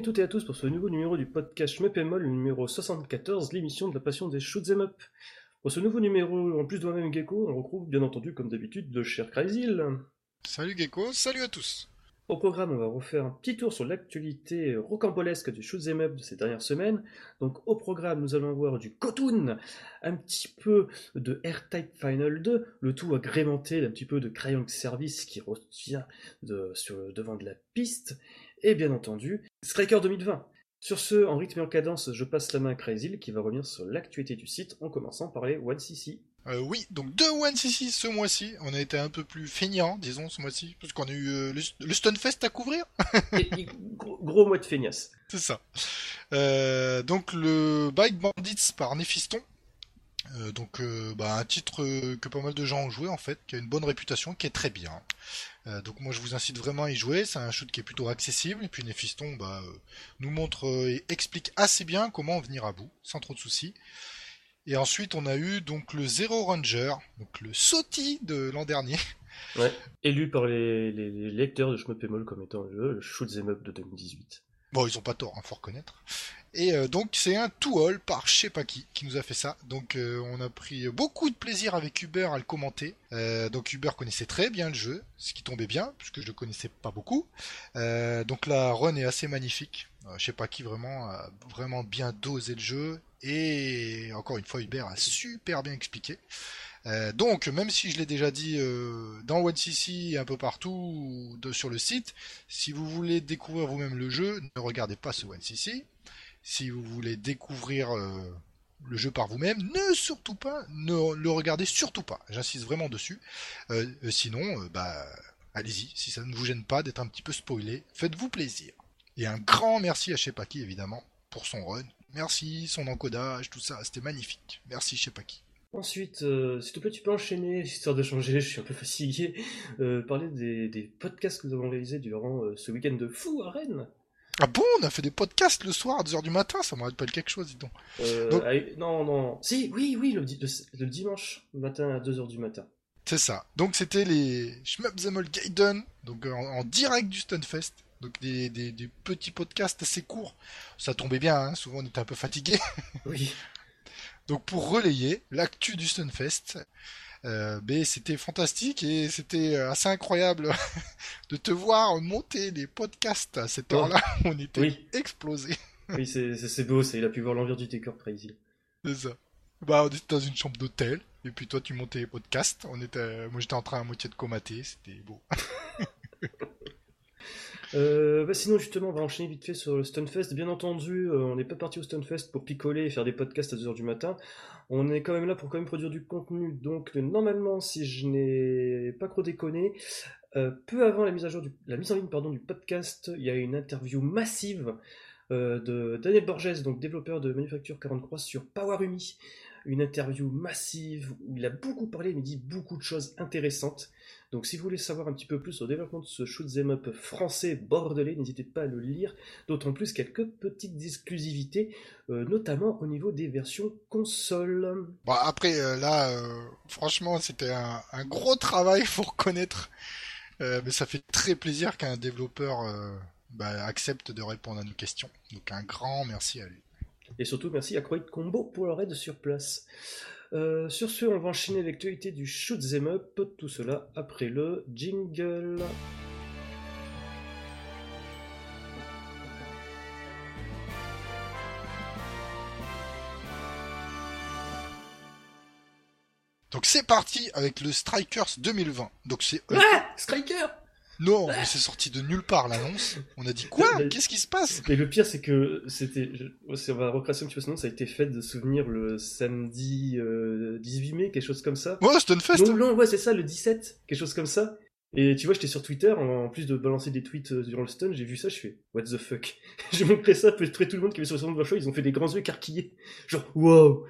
À toutes et à tous pour ce nouveau numéro du podcast Schmeppemol, le numéro 74, l'émission de la passion des shoot'em up. Pour ce nouveau numéro, en plus de moi-même Gecko, on retrouve bien entendu comme d'habitude le cher Crazyl. Salut Gecko, salut à tous. Au programme, on va refaire un petit tour sur l'actualité rocambolesque du shoot'em up de ces dernières semaines. Donc au programme, nous allons voir du Kotun, un petit peu de Airtight Final 2, le tout agrémenté d'un petit peu de Crayon Service qui revient de, sur le devant de la piste, et bien entendu, Striker 2020. Sur ce, en rythme et en cadence, je passe la main à Crazyl qui va revenir sur l'actualité du site en commençant par les 1cc. Euh, oui, donc deux One CC ce mois-ci. On a été un peu plus feignant, disons, ce mois-ci, parce qu'on a eu euh, le, le Stunfest à couvrir. Et, gros, gros mois de feignasse. C'est ça. Euh, donc le Bike Bandits par Néphiston. Euh, donc bah, un titre que pas mal de gens ont joué en fait, qui a une bonne réputation, qui est très bien. Euh, donc moi je vous incite vraiment à y jouer, c'est un shoot qui est plutôt accessible, et puis Néphiston bah, euh, nous montre et explique assez bien comment en venir à bout, sans trop de soucis. Et ensuite on a eu donc le Zero Ranger, donc le Soti de l'an dernier. Ouais. Élu par les, les- les lecteurs de Schmeppemol comme étant le, le shoot'em up de 2018. Bon, ils ont pas tort, hein, faut reconnaître. Et euh, donc c'est un tout-all par je sais pas qui qui nous a fait ça. Donc euh, on a pris beaucoup de plaisir avec Hubert à le commenter. Euh, donc Hubert connaissait très bien le jeu, ce qui tombait bien puisque je le connaissais pas beaucoup. Donc la run est assez magnifique. Je sais pas qui vraiment a vraiment bien dosé le jeu et encore une fois Hubert a super bien expliqué. Donc, même si je l'ai déjà dit dans OneCC et un peu partout sur le site, si vous voulez découvrir vous-même le jeu, ne regardez pas ce OneCC. Si vous voulez découvrir euh, le jeu par vous-même, ne surtout pas, ne le regardez surtout pas. J'insiste vraiment dessus. Euh, euh, sinon, bah, allez-y. Si ça ne vous gêne pas d'être un petit peu spoilé, faites-vous plaisir. Et un grand merci à Shepaki évidemment pour son run. Merci, son encodage, tout ça, c'était magnifique. Merci Shepaki. Ensuite, euh, s'il te plaît, tu peux enchaîner, histoire de changer, je suis un peu fatigué, parler des, podcasts que nous avons réalisés durant ce week-end de fou à Rennes. Ah bon, on a fait des podcasts le soir à 2h du matin, ça me rappelle quelque chose, dis donc. Euh, Donc- non, non, si, oui, oui, le, di- le- le dimanche matin à 2h du matin. C'est ça. Donc c'était les Schmepzemol Gaiden, donc en, en direct du Stunfest. Donc des, des, des petits podcasts assez courts. Ça tombait bien, hein, souvent on était un peu fatigué. Oui. Donc pour relayer l'actu du Stunfest, euh, mais c'était fantastique et c'était assez incroyable de te voir monter les podcasts à cette Oh. heure-là. On était Oui, explosés. oui, c'est beau, il a pu voir l'envers du décor crazy. C'est ça. Bah, on était dans une chambre d'hôtel, et puis toi tu montais les podcasts. On était, moi j'étais en train à moitié de comater, c'était beau. Euh, bah sinon, justement, on va enchaîner vite fait sur le Stunfest. Bien entendu, euh, on n'est pas parti au Stunfest pour picoler et faire des podcasts à 2h du matin. On est quand même là pour quand même produire du contenu. Donc, normalement, si je n'ai pas trop déconné, euh, peu avant la mise, en ligne du podcast, il y a une interview massive euh, de Daniel Borges, donc développeur de Manufacture 43 sur Powerumi. Une interview massive où il a beaucoup parlé, mais dit beaucoup de choses intéressantes. Donc si vous voulez savoir un petit peu plus au développement de ce shoot'em up français bordelais, n'hésitez pas à le lire, d'autant plus quelques petites exclusivités, euh, notamment au niveau des versions console. Bon, après, euh, là, euh, franchement, c'était un, un gros travail, faut reconnaître. Euh, mais ça fait très plaisir qu'un développeur bah, accepte de répondre à nos questions. Donc un grand merci à lui. Et surtout merci à Croix Combo pour leur aide sur place. Euh, sur ce, on va enchaîner l'actualité du shoot'em up, tout cela après le jingle. Donc c'est parti avec le Strikers 2020. Donc c'est Ah Striker non, mais c'est sorti de nulle part l'annonce. On a dit quoi? Qu'est-ce qui se passe? Et le pire, c'est que c'était. On va recrasser un petit peu ce nom, ça a été fait de souvenir le samedi euh, 18 mai, quelque chose comme ça. Ouais, Stunfest. Non, non, ouais, c'est ça, le 17, quelque chose comme ça. Et tu vois, j'étais sur Twitter, en plus de balancer des tweets euh, durant le stun, j'ai vu ça, je fais What the fuck? J'ai montré ça à peu près tout le monde qui avait sur le salon de show, ils ont fait des grands yeux écarquillés. Genre, wow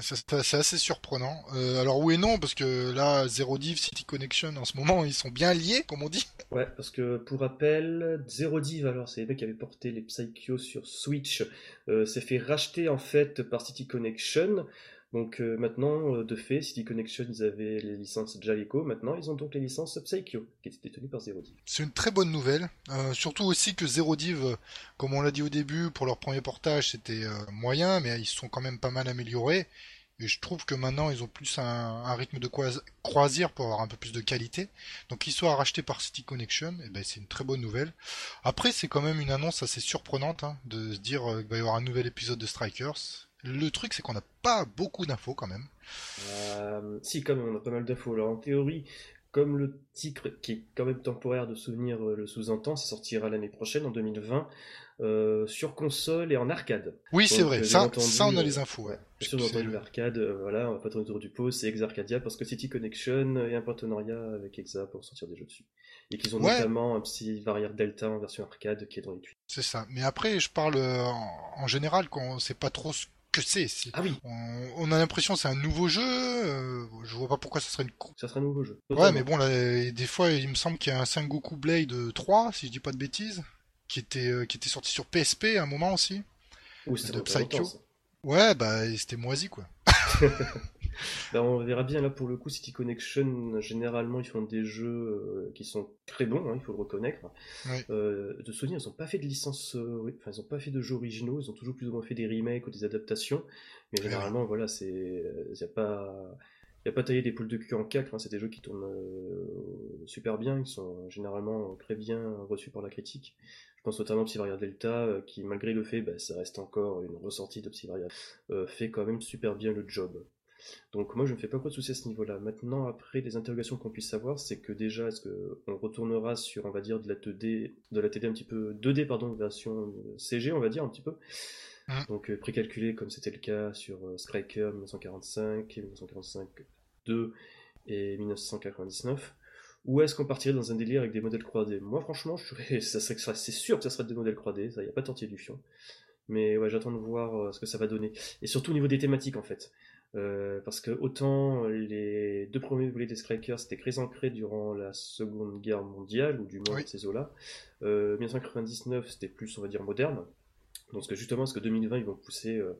C'est assez surprenant. Euh, alors oui et non, parce que là, Zero Div, City Connection, en ce moment, ils sont bien liés, comme on dit. Ouais, parce que pour rappel, Zero Div, alors c'est les mecs qui avaient porté les Psycho sur Switch, euh, s'est fait racheter en fait par City Connection. Donc euh, maintenant, euh, de fait, City Connection, ils avaient les licences Jaleco, maintenant ils ont donc les licences Psycho, qui étaient détenues par Zero Div. C'est une très bonne nouvelle, euh, surtout aussi que Zero Div, euh, comme on l'a dit au début, pour leur premier portage c'était moyen, mais ils se sont quand même pas mal améliorés. Et je trouve que maintenant ils ont plus un, rythme de crois- croisière pour avoir un peu plus de qualité. Donc qu'ils soient rachetés par City Connection, eh ben, c'est une très bonne nouvelle. Après c'est quand même une annonce assez surprenante hein, de se dire qu'il va y avoir un nouvel épisode de Strikers. Le truc c'est qu'on n'a pas beaucoup d'infos quand même. Euh, si, quand même, on a pas mal d'infos. Alors, en théorie, comme le titre, qui est quand même temporaire de souvenir, euh, le sous-entend, ça sortira l'année prochaine, en 2020, euh, sur console et en arcade. Oui c'est vrai, ça, bien entendu, ça on a les infos. Ouais. Le- l'arcade, euh, voilà, on va pas tourner autour du pot, c'est Exarcadia, parce que City Connection et un partenariat avec Exa pour sortir des jeux dessus. Et qu'ils ont Ouais. notamment un petit Variable Delta en version arcade qui est dans les tuyaux. C'est ça. Mais après, je parle en, en général quand on sait pas trop ce que c'est. Ah oui, On, on a l'impression que c'est un nouveau jeu. euh, je vois pas pourquoi ça serait une. ça sera un nouveau jeu. Ouais, mais bon, là, des fois, il me semble qu'il y a un Sengoku Blade 3, si je dis pas de bêtises, qui était, euh, qui était sorti sur PSP à un moment aussi. C'était de Psycho. Ouais, bah, c'était moisi, quoi. Ben, on verra bien. Là pour le coup City Connection généralement ils font des jeux euh, qui sont très bons hein, il faut le reconnaître. Euh, de souvenir ils ont pas fait de licence euh, enfin ils ont pas fait de jeux originaux. Ils ont toujours plus ou moins fait des remakes ou des adaptations. Mais Ouais, généralement voilà c'est il y a pas y a pas taillé des poules de cul en quatre hein, c'est des jeux qui tournent euh, super bien. Qui sont généralement très bien reçus par la critique. Je pense notamment à Psyvaria Delta qui malgré le fait bah, ça reste encore une ressortie de Psyvaria euh, fait quand même super bien le job donc moi je ne fais pas trop de soucis à ce niveau-là. Maintenant, après, les interrogations qu'on puisse savoir, c'est que déjà, est-ce qu'on retournera sur, on va dire, de la 2D, de la TD un petit peu 2D, pardon, version CG, on va dire un petit peu. Mm. Donc euh, précalculé comme c'était le cas sur euh, Striker 1945, 1945 2 et 1999. Ou est-ce qu'on partirait dans un délire avec des modèles 3D Moi, franchement, je serais, ça serait, c'est sûr que ça serait des modèles 3D, ça y a pas de du fion. Mais ouais, j'attends de voir euh, ce que ça va donner. Et surtout au niveau des thématiques, en fait. Euh, parce que autant les deux premiers volets des Strikers c'était très ancré durant la Seconde Guerre mondiale, ou du moins Oui. ces eaux-là. Euh, 1999 c'était plus, on va dire, moderne. Donc que justement, parce que 2020 ils vont pousser, euh,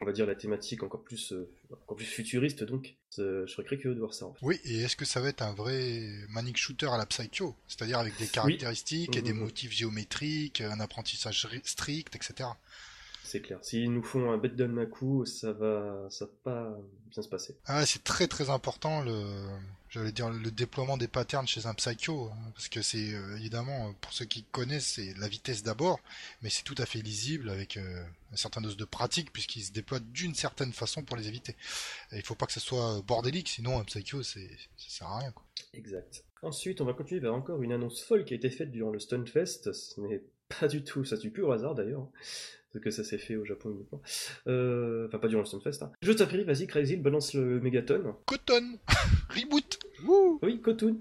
on va dire, la thématique encore plus, euh, encore plus futuriste, donc euh, je serais très curieux de voir ça. En fait. Oui, et est-ce que ça va être un vrai manic shooter à la Psycho? C'est-à-dire avec des caractéristiques et des Mhm. motifs géométriques, un apprentissage ri- strict, etc. C'est clair. S'ils nous font un bet d'un coup, ça va, ça va pas bien se passer. Ah, c'est très très important le, j'allais dire le déploiement des patterns chez un psycho, hein, parce que c'est euh, évidemment pour ceux qui connaissent c'est la vitesse d'abord, mais c'est tout à fait lisible avec euh, un certain dose de pratique puisqu'il se déploie d'une certaine façon pour les éviter. Et il faut pas que ça soit bordélique, sinon un psycho c'est ça sert à rien quoi. Exact. Ensuite, on va continuer vers encore une annonce folle qui a été faite durant le Stunfest. Ce n'est pas du tout, ça du pur hasard d'ailleurs, parce que ça s'est fait au Japon uniquement. Euh, enfin, pas durant le Stunfest. Hein. Juste après, vas-y, Crazy, balance le mégaton. Cotton, reboot, Oui, Kotun.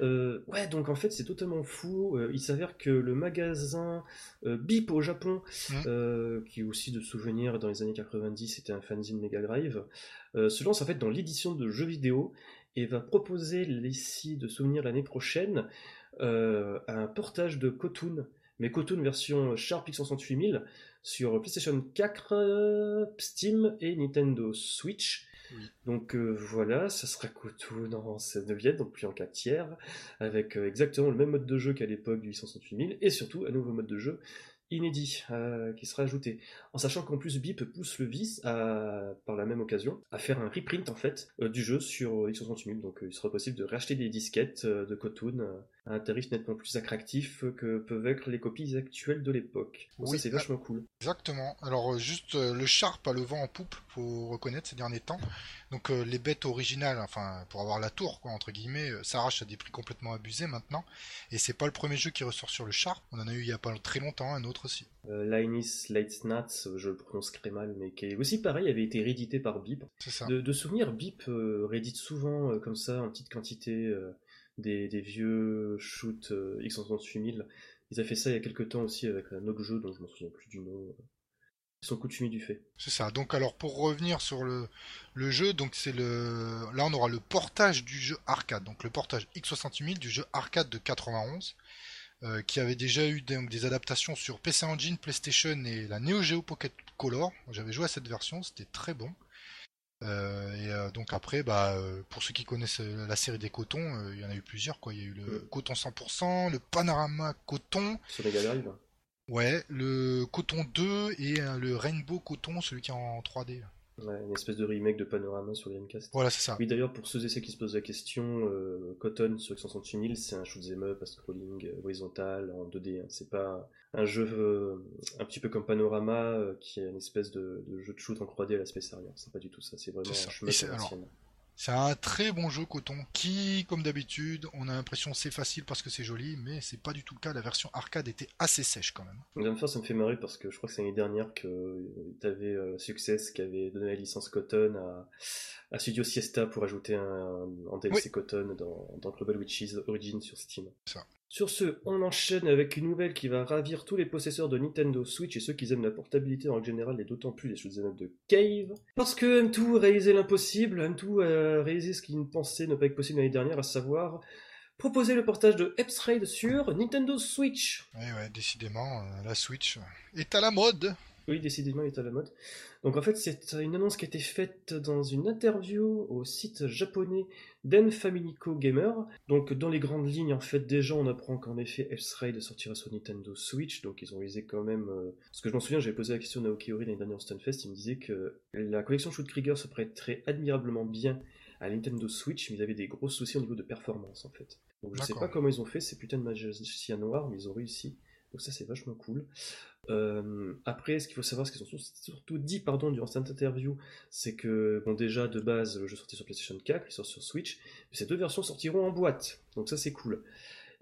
Euh, ouais, donc en fait, c'est totalement fou. Euh, il s'avère que le magasin Bip au Japon, euh, qui aussi de souvenirs dans les années 90, c'était un fanzine Mega Drive, se lance en fait dans l'édition de jeux vidéo et va proposer ici de souvenirs l'année prochaine un portage de Kotun, mais Kotun version Sharp X68000 sur PlayStation 4, euh, Steam et Nintendo Switch. Oui. Donc euh, voilà, ça sera Kotun en 7 neuvième, donc plus en 4 tiers, avec euh, exactement le même mode de jeu qu'à l'époque du 868000, et surtout un nouveau mode de jeu inédit euh, qui sera ajouté. En sachant qu'en plus Bip pousse le vice à, par la même occasion à faire un reprint en fait euh, du jeu sur X68000, donc euh, il sera possible de racheter des disquettes de euh, à un tarif nettement plus attractif que peuvent être les copies actuelles de l'époque. Oui, ça c'est vachement cool. Exactement. Alors euh, juste euh, le Sharp a le vent en poupe, faut reconnaître ces derniers temps. Donc euh, les bêtes originales, enfin pour avoir la tour quoi entre guillemets, s'arrachent à des prix complètement abusés maintenant. Et c'est pas le premier jeu qui ressort sur le Sharp. On en a eu il y a pas très longtemps un autre aussi. Euh, Linus Leitsnats, je le prononce très mal, mais qui est aussi pareil, avait été réédité par Bip. C'est ça. De, de souvenir, Bip euh, réédite souvent comme ça en petite quantité des, vieux shoots euh, X68000. Ils avaient fait ça il y a quelques temps aussi avec un autre jeu dont je me souviens plus du nom. Ils sont coutumiers du fait. C'est ça. Donc alors pour revenir sur le, jeu, donc c'est le là on aura le portage du jeu arcade, donc le portage X68000 du jeu arcade de 91, euh, qui avait déjà eu des adaptations sur PC Engine, PlayStation et la Neo Geo Pocket Color. J'avais joué à cette version, c'était très bon. Et donc après, bah, pour ceux qui connaissent la série des cotons, il y en a eu plusieurs. Quoi. Il y a eu le coton 100%, le panorama coton. Sur les galeries, Ouais, le coton 2 et le rainbow coton, celui qui est en 3D. Ouais, une espèce de remake de Panorama sur Gamecast. Voilà, c'est ça. Oui, d'ailleurs, pour ceux et ceux qui se posent la question, euh, Cotton sur X168 000, c'est un shoot'em up à scrolling euh, horizontal en 2D. Hein. C'est pas un jeu euh, un petit peu comme Panorama qui est une espèce de, jeu de shoot en 3D à l'aspect arrière. C'est pas du tout ça. C'est vraiment un jeu c'est un très bon jeu coton qui, comme d'habitude, on a l'impression c'est facile parce que c'est joli, mais c'est pas du tout le cas. La version arcade était assez sèche quand même. Même fois, ça me fait marrer parce que je crois que c'est l'année dernière que tu avais euh, Success qui avait donné la licence Cotton à, Studio Siesta pour ajouter un, DLC Cotton dans, dans, Global Witches Origin sur Steam. Ça. Sur ce, on enchaîne avec une nouvelle qui va ravir tous les possesseurs de Nintendo Switch et ceux qui aiment la portabilité en général et d'autant plus les shoot'em de Cave. Parce que M2 a réalisé l'impossible, M2 a réalisé ce qu'il pensait ne pas être possible l'année dernière, à savoir proposer le portage de Epps sur Nintendo Switch. Ouais, ouais, décidément, euh, la Switch est à la mode. Oui, décidément, il est à la mode. Donc en fait, c'est une annonce qui a été faite dans une interview au site japonais d'Enfamilico Gamer. Donc dans les grandes lignes, en fait, déjà on apprend qu'en effet, X-Raid sortira sur Nintendo Switch. Donc ils ont visé quand même... Euh... Parce que je m'en souviens, j'avais posé la question à Naoki Ori l'année dernière au Stunfest, il me disait que la collection Shoot Krieger se prêterait admirablement bien à Nintendo Switch, mais ils avaient des gros soucis au niveau de performance en fait. Donc je sais pas comment ils ont fait ces putains de magiciens noirs, mais ils ont réussi. Donc ça c'est vachement cool. Euh, après, ce qu'il faut savoir, ce qu'ils ont surtout dit pardon, durant cette interview, c'est que bon déjà de base le jeu sortait sur PlayStation 4, il sort sur Switch, mais ces deux versions sortiront en boîte, donc ça c'est cool.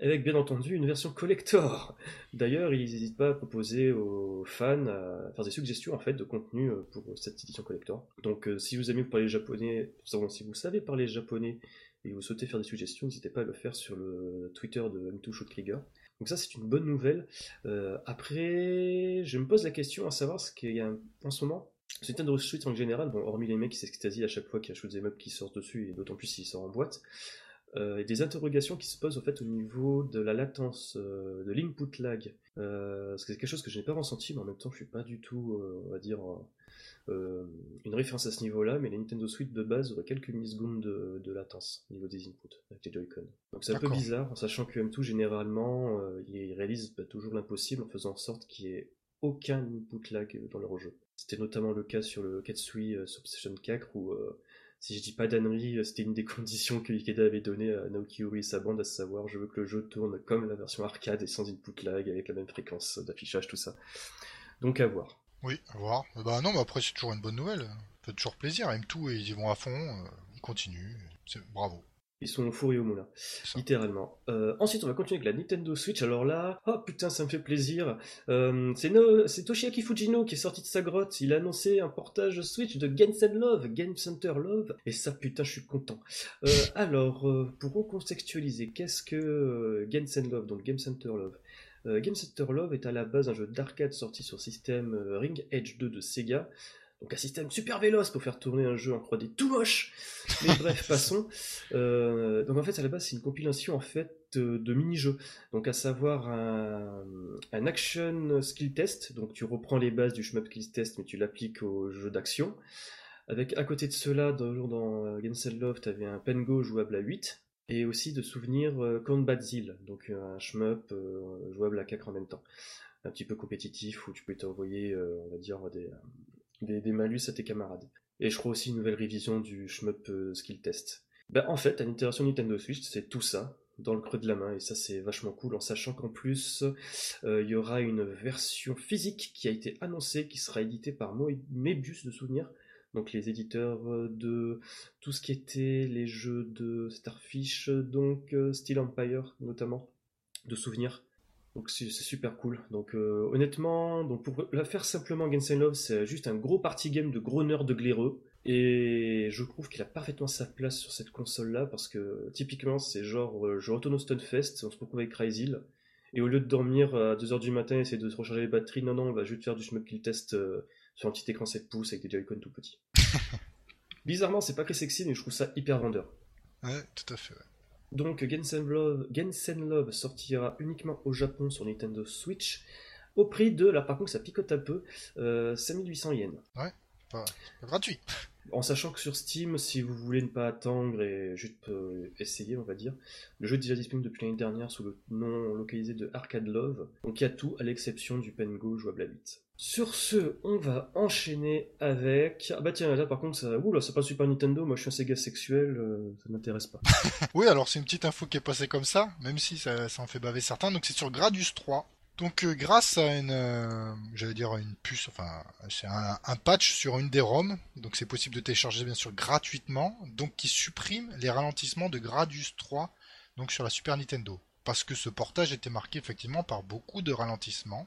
Avec bien entendu une version collector. D'ailleurs, ils n'hésitent pas à proposer aux fans à faire des suggestions en fait de contenu euh, pour cette édition collector. Donc euh, si vous aimez parler japonais, si vous savez parler japonais et vous souhaitez faire des suggestions, n'hésitez pas à le faire sur le Twitter de M2 Shoot Trigger. Donc ça, c'est une bonne nouvelle. Euh, après, je me pose la question à savoir ce qu'il y a en ce moment. C'est Nintendo Switch en général, bon, hormis les mecs qui s'extasient à chaque fois qu'il y a des meubles qui sortent dessus, et d'autant plus s'ils sortent en boîte, euh, et des interrogations qui se posent au fait au niveau de la latence, euh, de l'input lag. Euh, c'est quelque chose que je n'ai pas ressenti, mais en même temps, je suis pas du tout, on va dire, euh, une référence à ce niveau-là, mais la Nintendo Switch de base aurait quelques millisecondes de, de latence au niveau des inputs avec les Joy-Con. Donc c'est un peu bizarre, en sachant que M2 généralement, euh, il réalise bah, toujours l'impossible en faisant en sorte qu'il n'y ait aucun input lag dans leur jeu. C'était notamment le cas sur le Katsui euh, sur PlayStation 4 où si je dis pas d'annerie, c'était une des conditions que Ikeda avait donné à Naoki Uri et sa bande, à savoir je veux que le jeu tourne comme la version arcade et sans input lag, avec la même fréquence d'affichage, tout ça. Donc à voir. Oui, à voir. Bah non, mais après c'est toujours une bonne nouvelle. Ça fait toujours plaisir. Aiment tout et ils y vont à fond. Euh, ils continuent. Bravo. Ils sont au four et au moulin, littéralement. Euh, ensuite, on va continuer avec la Nintendo Switch. Alors là, oh putain, ça me fait plaisir. Euh, c'est no... Toshiaki Fujino qui est sorti de sa grotte. Il a annoncé un portage Switch de Games Love, Game Center Love. Et ça, putain, je suis content. alors, pour recontextualiser, qu'est-ce que Games Love, donc Game Center Love? Euh, Game Center Love est à la base un jeu d'arcade sorti sur système euh, Ring Edge 2 de Sega. Donc un système super véloce pour faire tourner un jeu en 3D tout moche. Mais bref, passons. Euh, donc en fait, à la base, c'est une compilation en fait de, mini-jeux. Donc à savoir un, action skill test. Donc tu reprends les bases du shmup skill test, mais tu l'appliques au jeu d'action. Avec à côté de cela, dans, dans Game Love, tu avais un Pengo jouable à 8 et aussi de souvenirs euh, Count Badzil, donc euh, un shmup euh, jouable à 4 en même temps. Un petit peu compétitif où tu peux t'envoyer, on va dire, des, des, malus à tes camarades. Et je crois aussi une nouvelle révision du shmup skill test. Ben, en fait, à l'itération Nintendo Switch, c'est tout ça dans le creux de la main et ça c'est vachement cool en sachant qu'en plus il y aura une version physique qui a été annoncée qui sera éditée par Mebius de souvenirs donc les éditeurs euh, de tout ce qui était les jeux de Starfish, donc euh, Steel Empire notamment, de souvenirs. Donc c'est super cool. Donc euh, honnêtement, donc pour la faire simplement, Genshin Love, c'est juste un gros party game de gros nerds de glaireux. Et je trouve qu'il a parfaitement sa place sur cette console-là parce que typiquement c'est genre je retourne au Stunfest, on se retrouve avec Cryzil et au lieu de dormir à 2h du matin et essayer de se recharger les batteries, non non on va juste faire du Shmup Kill Test sur un petit écran 7 pouces avec des Joy-Con tout petits. Bizarrement, c'est pas très sexy, mais je trouve ça hyper vendeur. Ouais, tout à fait. Donc, Gensen Love, Love sortira uniquement au Japon sur Nintendo Switch au prix de, là par contre ça picote un peu, 5800 euh, yens. Ouais, pas, gratuit. En sachant que sur Steam, si vous voulez ne pas attendre et juste euh, essayer, on va dire, le jeu est déjà disponible depuis l'année dernière sous le nom localisé de Arcade Love. Donc il y a tout à l'exception du Pengo jouable à 8. Sur ce, on va enchaîner avec. Ah bah tiens, là par contre, ça. Ouh là, c'est pas Super Nintendo, moi je suis un Sega sexuel, euh, ça m'intéresse pas. oui, alors c'est une petite info qui est passée comme ça, même si ça, ça en fait baver certains. Donc c'est sur Gradius 3. Donc euh, grâce à une, euh, j'allais dire une puce, enfin c'est un, un, patch sur une des ROM, donc c'est possible de télécharger bien sûr gratuitement, donc qui supprime les ralentissements de Gradius 3, donc sur la Super Nintendo, parce que ce portage était marqué effectivement par beaucoup de ralentissements,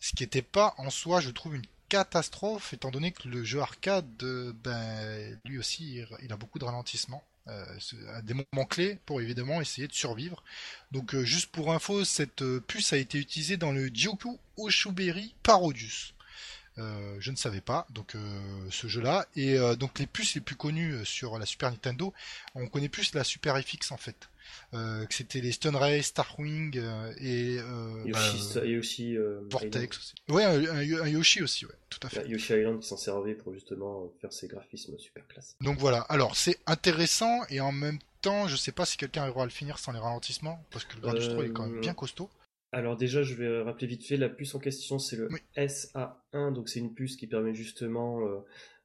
ce qui n'était pas en soi, je trouve, une catastrophe, étant donné que le jeu arcade, euh, ben lui aussi, il a beaucoup de ralentissements. Euh, à des moments clés pour évidemment essayer de survivre. Donc euh, juste pour info, cette puce a été utilisée dans le Jyoku Oshuberi Parodius. Euh, je ne savais pas donc euh, ce jeu-là et donc les puces les plus connues sur la Super Nintendo, on connaît plus la Super FX en fait. Euh, que c'était les Stunray, Starwing euh, et euh, Yoshi, bah, Yoshi Vortex aussi. Ouais, un, un, Yoshi aussi, ouais, tout à fait. Yoshi Island qui s'en servait pour justement faire ses graphismes super classe. Donc voilà, alors c'est intéressant et en même temps, je sais pas si quelqu'un arrivera à le finir sans les ralentissements parce que le 3 est quand même bien costaud. Alors déjà, je vais rappeler vite fait, la puce en question, c'est le SA1, donc c'est une puce qui permet justement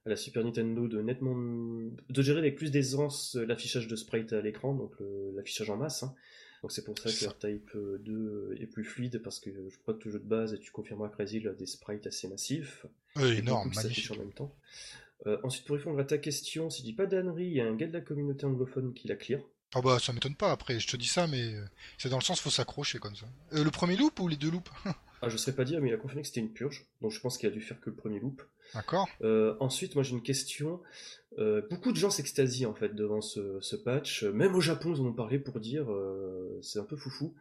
à la Super Nintendo de nettement de gérer avec plus d'aisance euh, l'affichage de sprite à l'écran, donc l'affichage en masse. Hein. Donc c'est pour ça que R-Type 2 est plus fluide parce que je crois que le jeu de base, et tu confirmeras Crazy, a des sprites assez massifs. Oui, énorme, magnifique. en même temps. Euh, ensuite, pour répondre à ta question, si je dis pas d'annerie, il y a un gars de la communauté anglophone qui la clear. Ah bah ça m'étonne pas après, je te dis ça, mais euh, c'est dans le sens faut s'accrocher comme ça. le premier loop ou les deux loops? Ah je saurais pas dire, mais il a confirmé que c'était une purge, donc je pense qu'il a dû faire que le premier loop. D'accord. Euh, ensuite, moi j'ai une question. Euh, beaucoup de gens s'extasient en fait devant ce, ce, patch. Même au Japon, ils en ont parlé pour dire euh, c'est un peu foufou.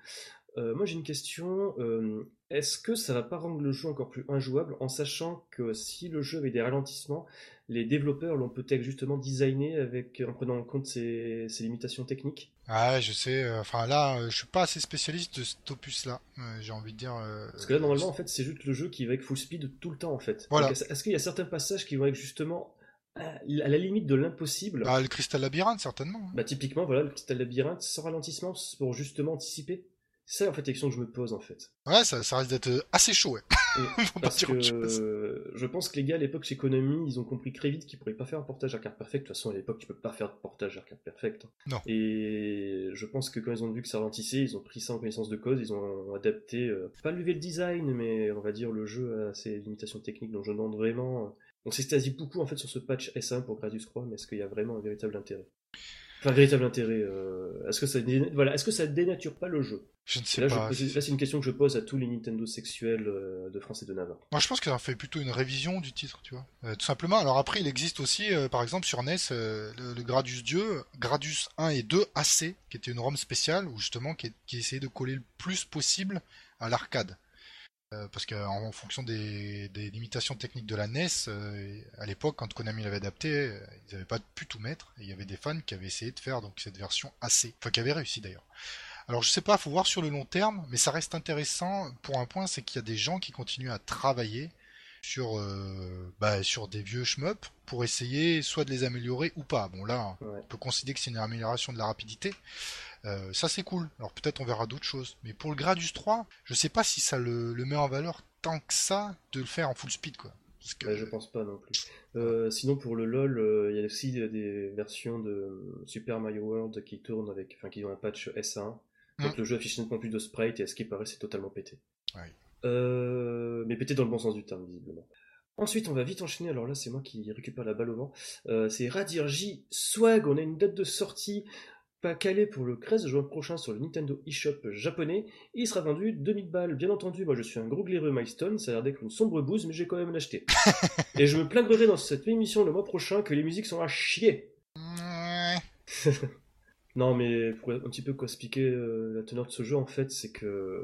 Euh, moi j'ai une question. Euh, est-ce que ça va pas rendre le jeu encore plus injouable en sachant que si le jeu avait des ralentissements, les développeurs l'ont peut-être justement designé avec en prenant en compte ses, ses limitations techniques? Ah, je sais. Enfin là, je suis pas assez spécialiste de cet opus-là. j'ai envie de dire. Parce que là, normalement, en fait, c'est juste le jeu qui va avec full speed tout le temps, en fait. Voilà. Est-ce qu'il y a certains passages qui vont être justement à la limite de l'impossible? Bah, le cristal labyrinthe, certainement. Bah, typiquement, voilà, le cristal labyrinthe sans ralentissement pour justement anticiper. C'est ça en fait la question que je me pose en fait. Ouais, ça, ça risque d'être assez chaud, ouais. parce que je pense que les gars à l'époque chez Konami, ils ont compris très vite qu'ils pourraient pas faire un portage à carte perfect. De toute façon, à l'époque, tu peux pas faire de portage à carte perfect. Non. Et je pense que quand ils ont vu que ça ralentissait, ils ont pris ça en connaissance de cause, ils ont adapté, euh, pas lever le design, mais on va dire le jeu à ses limitations techniques. Donc je demande vraiment. On s'extasie beaucoup en fait sur ce patch S1 pour Gradius 3, mais est-ce qu'il y a vraiment un véritable intérêt? Enfin, véritable intérêt. Euh, est-ce que ça voilà, est-ce que ça dénature pas le jeu? Je ne sais là, pas. Je, là, c'est une question que je pose à tous les Nintendo sexuels euh, de France et de Navarre. Moi, je pense qu'elle fait plutôt une révision du titre, tu vois. Euh, tout simplement. Alors après, il existe aussi, par exemple, sur NES, le, le, Gradius 2, Gradius 1 et 2 AC, qui était une ROM spéciale, où justement, qui, qui essayait de coller le plus possible à l'arcade. Euh, parce qu'en fonction des, limitations techniques de la NES, euh, à l'époque, quand Konami l'avait adapté, euh, ils n'avaient pas pu tout mettre. Et il y avait des fans qui avaient essayé de faire donc cette version AC, enfin qui avaient réussi d'ailleurs. Alors je sais pas, faut voir sur le long terme, mais ça reste intéressant pour un point, c'est qu'il y a des gens qui continuent à travailler sur euh, bah, sur des vieux shmups pour essayer soit de les améliorer ou pas. Bon là, ouais. on peut considérer que c'est une amélioration de la rapidité. Euh, ça c'est cool. Alors peut-être on verra d'autres choses. Mais pour le Gradius 3, je sais pas si ça le, le, met en valeur tant que ça de le faire en full speed quoi. Parce que... Ouais, je pense pas non plus. Euh, sinon pour le LOL, il euh, y a aussi des versions de Super Mario World qui tournent avec, enfin qui ont un patch S1. Donc mmh. le jeu affiche nettement plus de sprite et à ce qui paraît c'est totalement pété. Ouais. Euh, mais pété dans le bon sens du terme, visiblement. Ensuite, on va vite enchaîner. Alors là, c'est moi qui récupère la balle au vent. Euh, c'est Radirji Swag. On a une date de sortie pas calée pour le 13 juin prochain sur le Nintendo eShop japonais. Il sera vendu 2000 balles. Bien entendu, moi je suis un gros glaireux milestone. Ça a l'air d'être une sombre bouse, mais j'ai quand même l'acheté. Et je me plaindrai dans cette émission le mois prochain que les musiques sont à chier. Non, mais pour un petit peu quoi expliquer euh, la teneur de ce jeu, en fait, c'est que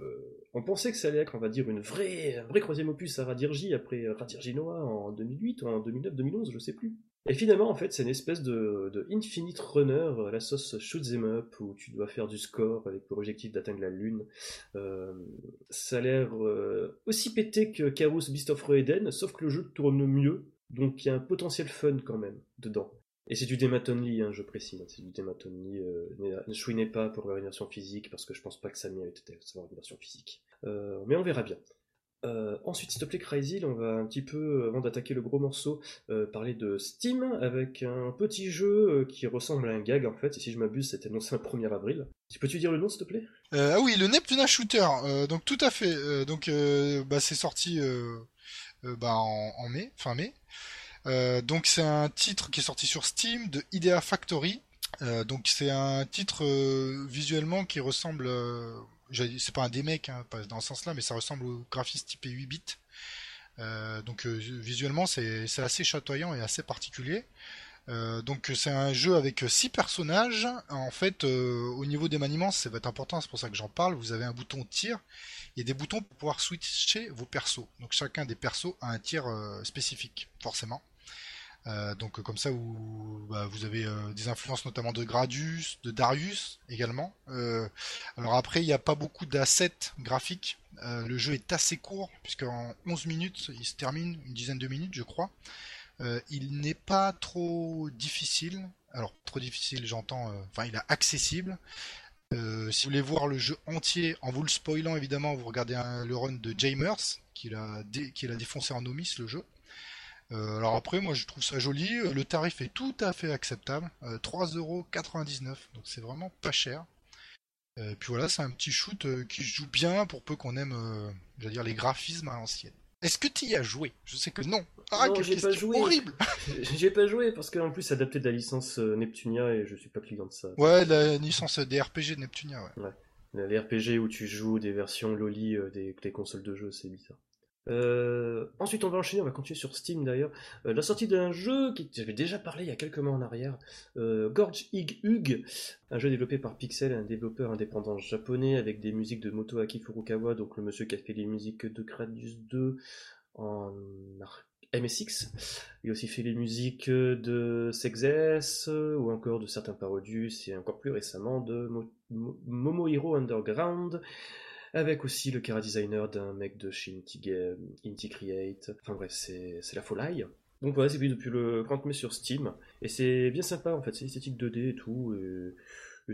on pensait que ça allait être, on va dire, une vraie, un vrai troisième opus à Radirji après Radirji Noah en 2008 ou en 2009, 2011, je sais plus. Et finalement, en fait, c'est une espèce de, Infinite Runner la sauce shoot them up où tu dois faire du score avec pour objectif d'atteindre la lune. Euh, ça a l'air euh, aussi pété que Carus Beast of Eden, sauf que le jeu tourne mieux Donc il y a un potentiel fun quand même dedans. Et c'est du Demat only, hein, je précise. C'est du Demat only. Euh, ne chouinez pas pour une version physique parce que je pense pas que ça mérite d'avoir une version physique. Euh, mais on verra bien. Euh, ensuite, s'il te plaît, Crazy, on va un petit peu, avant d'attaquer le gros morceau, parler de Steam avec un petit jeu qui ressemble à un gag en fait. Et si je m'abuse, c'était annoncé le 1er avril. Tu peux-tu dire le nom, s'il te plaît? Ah oui, le Neptuna Shooter. donc tout à fait. donc bah, c'est sorti bah, en, en, mai, fin mai. Donc c'est un titre qui est sorti sur Steam de Idea Factory. donc c'est un titre visuellement qui ressemble c'est pas un démec hein, dans ce sens-là, mais ça ressemble au graphisme typé 8 bits. Euh, donc euh, visuellement c'est assez chatoyant et assez particulier. Euh, donc c'est un jeu avec 6 personnages. En fait, au niveau des maniements, ça va être important, c'est pour ça que j'en parle. Vous avez un bouton tir et des boutons pour pouvoir switcher vos persos. Donc chacun des persos a un tir spécifique, forcément. Euh, donc comme ça, vous, bah, vous avez euh, des influences notamment de Gradius, de Darius également. Euh, alors après, il n'y a pas beaucoup d'assets graphiques. le jeu est assez court, puisqu'en 11 minutes, il se termine, une dizaine de minutes je crois. il n'est pas trop difficile. Alors trop difficile, j'entends. Enfin, il est accessible. si vous voulez voir le jeu entier, en vous le spoilant évidemment, vous regardez le run de Jamers, qui l'a défoncé en omis le jeu. Euh, alors après, moi je trouve ça joli. Euh, le tarif est tout à fait acceptable. 3,99€. Euh, Donc c'est vraiment pas cher. Et puis voilà, c'est un petit shoot qui joue bien pour peu qu'on aime, veux dire, les graphismes à l'ancienne. Est-ce que tu y as joué? Je sais que non. Ah, non, j'ai pas joué. Horrible. j'ai pas joué parce qu'en plus c'est adapté de la licence Neptunia et je suis pas client de ça. Ouais, la licence des RPG de Neptunia, ouais. ouais. Les RPG où tu joues des versions loli des, des consoles de jeu, c'est bizarre. Euh, ensuite, on va enchaîner, on va continuer sur Steam d'ailleurs. Euh, la sortie d'un jeu qui j'avais déjà parlé il y a quelques mois en arrière, euh, Gorge Hig Hug, un jeu développé par Pixel, un développeur indépendant japonais avec des musiques de Motoaki Furukawa, donc le monsieur qui a fait les musiques de Gradius 2 en MSX. Il a aussi fait les musiques de Sexes ou encore de certains Parodius et encore plus récemment de Momohiro Underground avec aussi le cara designer d'un mec de chez Inti, Create. Enfin bref, c'est la folie. Donc voilà, c'est depuis le 30 mai sur Steam, et c'est bien sympa en fait, c'est esthétique 2D et tout, et,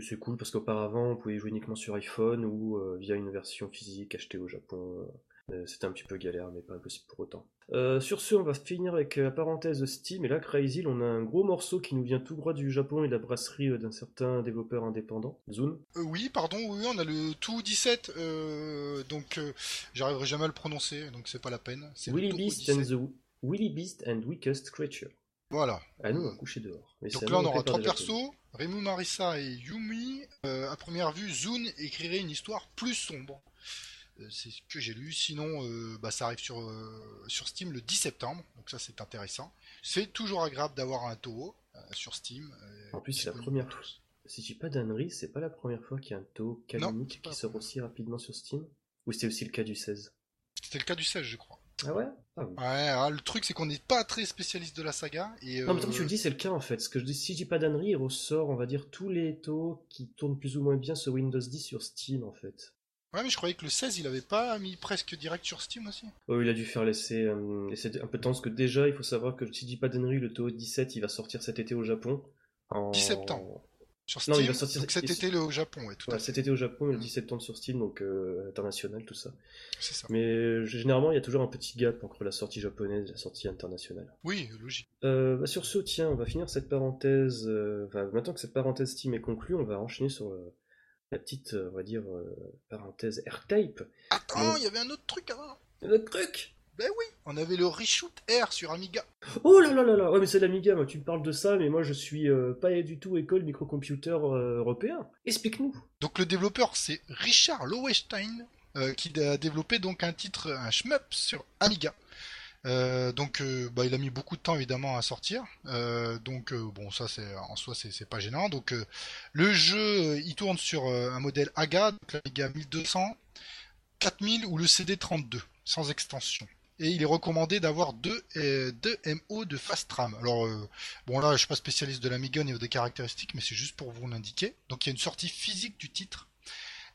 c'est cool parce qu'auparavant on pouvait jouer uniquement sur iPhone ou euh, via une version physique achetée au Japon. Euh, c'était un petit peu galère, mais pas impossible pour autant. Euh, sur ce, on va finir avec la parenthèse de Steam. Et là, Crazy, on a un gros morceau qui nous vient tout droit du Japon et de la brasserie euh, d'un certain développeur indépendant, Zune. oui, pardon, oui, on a le tout 17. donc, j'arriverai jamais à le prononcer, donc c'est pas la peine. Willy Beast, and the... Willy Beast and Weakest Creature. Voilà. À nous, à coucher dehors. donc là, on aura trois persos Remu Marissa et Yumi. à première vue, Zune écrirait une histoire plus sombre. Euh, c'est ce que j'ai lu. Sinon, euh, bah, ça arrive sur, euh, sur Steam le 10 septembre, donc ça c'est intéressant. C'est toujours agréable d'avoir un Toho sur Steam. en plus, c'est la première fois. Si je dis pas d'annerie, c'est pas la première fois qu'il y a un Toho canonique qui sort aussi rapidement sur Steam Ou c'était aussi le cas du 16 C'était le cas du 16, je crois. Ah ouais? Ah Ouais, le truc c'est qu'on n'est pas très spécialiste de la saga. Et, Non, mais tant que tu le dis, c'est le cas en fait. Ce que je dis, si je dis pas d'annerie, il ressort, on va dire, tous les taux qui tournent plus ou moins bien sur Windows 10 sur Steam en fait. Ouais, mais je croyais que le 16, il avait pas mis presque direct sur Steam aussi. Oh, il a dû faire laisser, euh, un peu de temps, parce que déjà, il faut savoir que si je dis pas d'ennerie, le TO 17, il va sortir cet été au Japon. En... 10 septembre. Sur Steam, non, il va sortir donc cet été au Japon, ouais, tout ouais, Cet été au Japon, le 10 septembre sur Steam, donc euh, international, tout ça. C'est ça. Mais euh, généralement, il y a toujours un petit gap entre la sortie japonaise et la sortie internationale. Oui, logique. Euh, bah, sur ce, tiens, on va finir cette parenthèse. Enfin, maintenant que cette parenthèse Steam est conclue, on va enchaîner sur la petite, euh, on va dire, euh, parenthèse AirType. Attends, il y avait un autre truc avant. Un autre truc? Ben oui, on avait le Reshoot Air sur Amiga. Oh là là là là, ouais mais c'est l'Amiga, moi tu me parles de ça, mais moi je suis euh, pas du tout école microcomputer européen. Explique-nous. Donc le développeur c'est Richard Lowenstein, qui a développé donc un titre, un shmup sur Amiga. Euh, donc, euh, bah, il a mis beaucoup de temps évidemment à sortir. Euh, donc, bon, ça c'est en soi c'est pas gênant. Donc, le jeu il tourne sur un modèle AGA, donc l'Amiga 1200, 4000 ou le CD32 sans extension. Et il est recommandé d'avoir deux, deux MO de fast RAM. Alors, bon là, je suis pas spécialiste de l'Amiga au niveau des caractéristiques, mais c'est juste pour vous l'indiquer. Donc, il y a une sortie physique du titre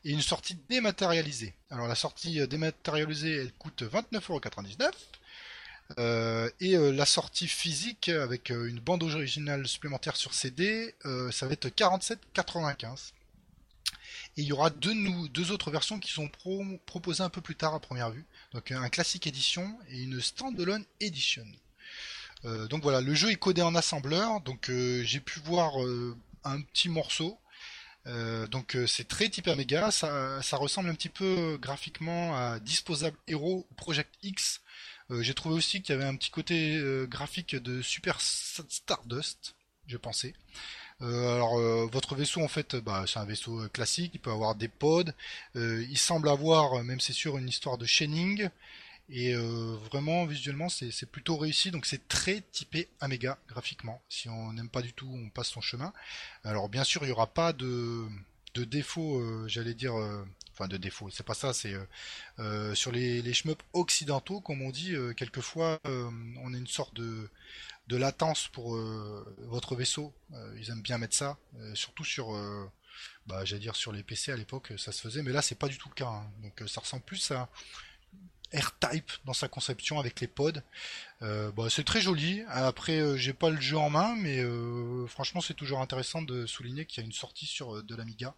et une sortie dématérialisée. Alors, la sortie dématérialisée, elle coûte 29,99€. Et la sortie physique avec une bande originale supplémentaire sur CD, ça va être 47,95. Et il y aura deux, autres versions qui sont proposées un peu plus tard à première vue. Donc un classique edition et une standalone edition. Euh, donc voilà, le jeu est codé en assembleur, donc euh, j'ai pu voir euh, un petit morceau. donc c'est très type Amiga, ça, ça, ressemble un petit peu graphiquement à Disposable Hero ou Project X. j'ai trouvé aussi qu'il y avait un petit côté graphique de Super Stardust, je pensais. alors votre vaisseau en fait, bah, c'est un vaisseau classique, il peut avoir des pods. il semble avoir, même c'est sûr, une histoire de chaining. Et euh, vraiment, visuellement, c'est plutôt réussi. Donc c'est très typé Amiga graphiquement. Si on n'aime pas du tout, on passe son chemin. Alors bien sûr, il n'y aura pas de, de défaut, euh, j'allais dire... Euh, de défaut, c'est pas ça, c'est sur les, les occidentaux, comme on dit, quelquefois on a une sorte de, latence pour votre vaisseau. ils aiment bien mettre ça, surtout sur bah, j'allais dire sur les PC à l'époque ça se faisait mais là c'est pas du tout le cas hein. donc ça ressemble plus à R-Type dans sa conception avec les pods. Euh, bah, c'est très joli. Après, euh, j'ai pas le jeu en main, mais euh, franchement, c'est toujours intéressant de souligner qu'il y a une sortie sur de l'Amiga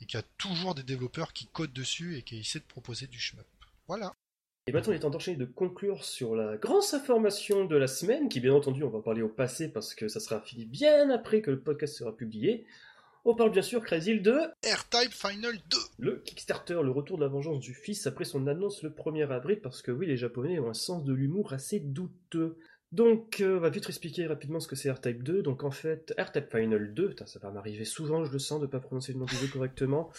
et qu'il y a toujours des développeurs qui codent dessus et qui essaient de proposer du shmup. Voilà. Et maintenant, il est temps d'enchaîner de conclure sur la grande information de la semaine, qui bien entendu, on va parler au passé parce que ça sera fini bien après que le podcast sera publié. On parle bien sûr, Crazy de R-Type Final 2 Le Kickstarter, le retour de la vengeance du fils après son annonce le 1er avril, parce que oui, les Japonais ont un sens de l'humour assez douteux. Donc, euh, on va vite expliquer rapidement ce que c'est R-Type 2. Donc, en fait, R-Type Final 2, ça va m'arriver souvent, je le sens, de ne pas prononcer le nom du jeu correctement.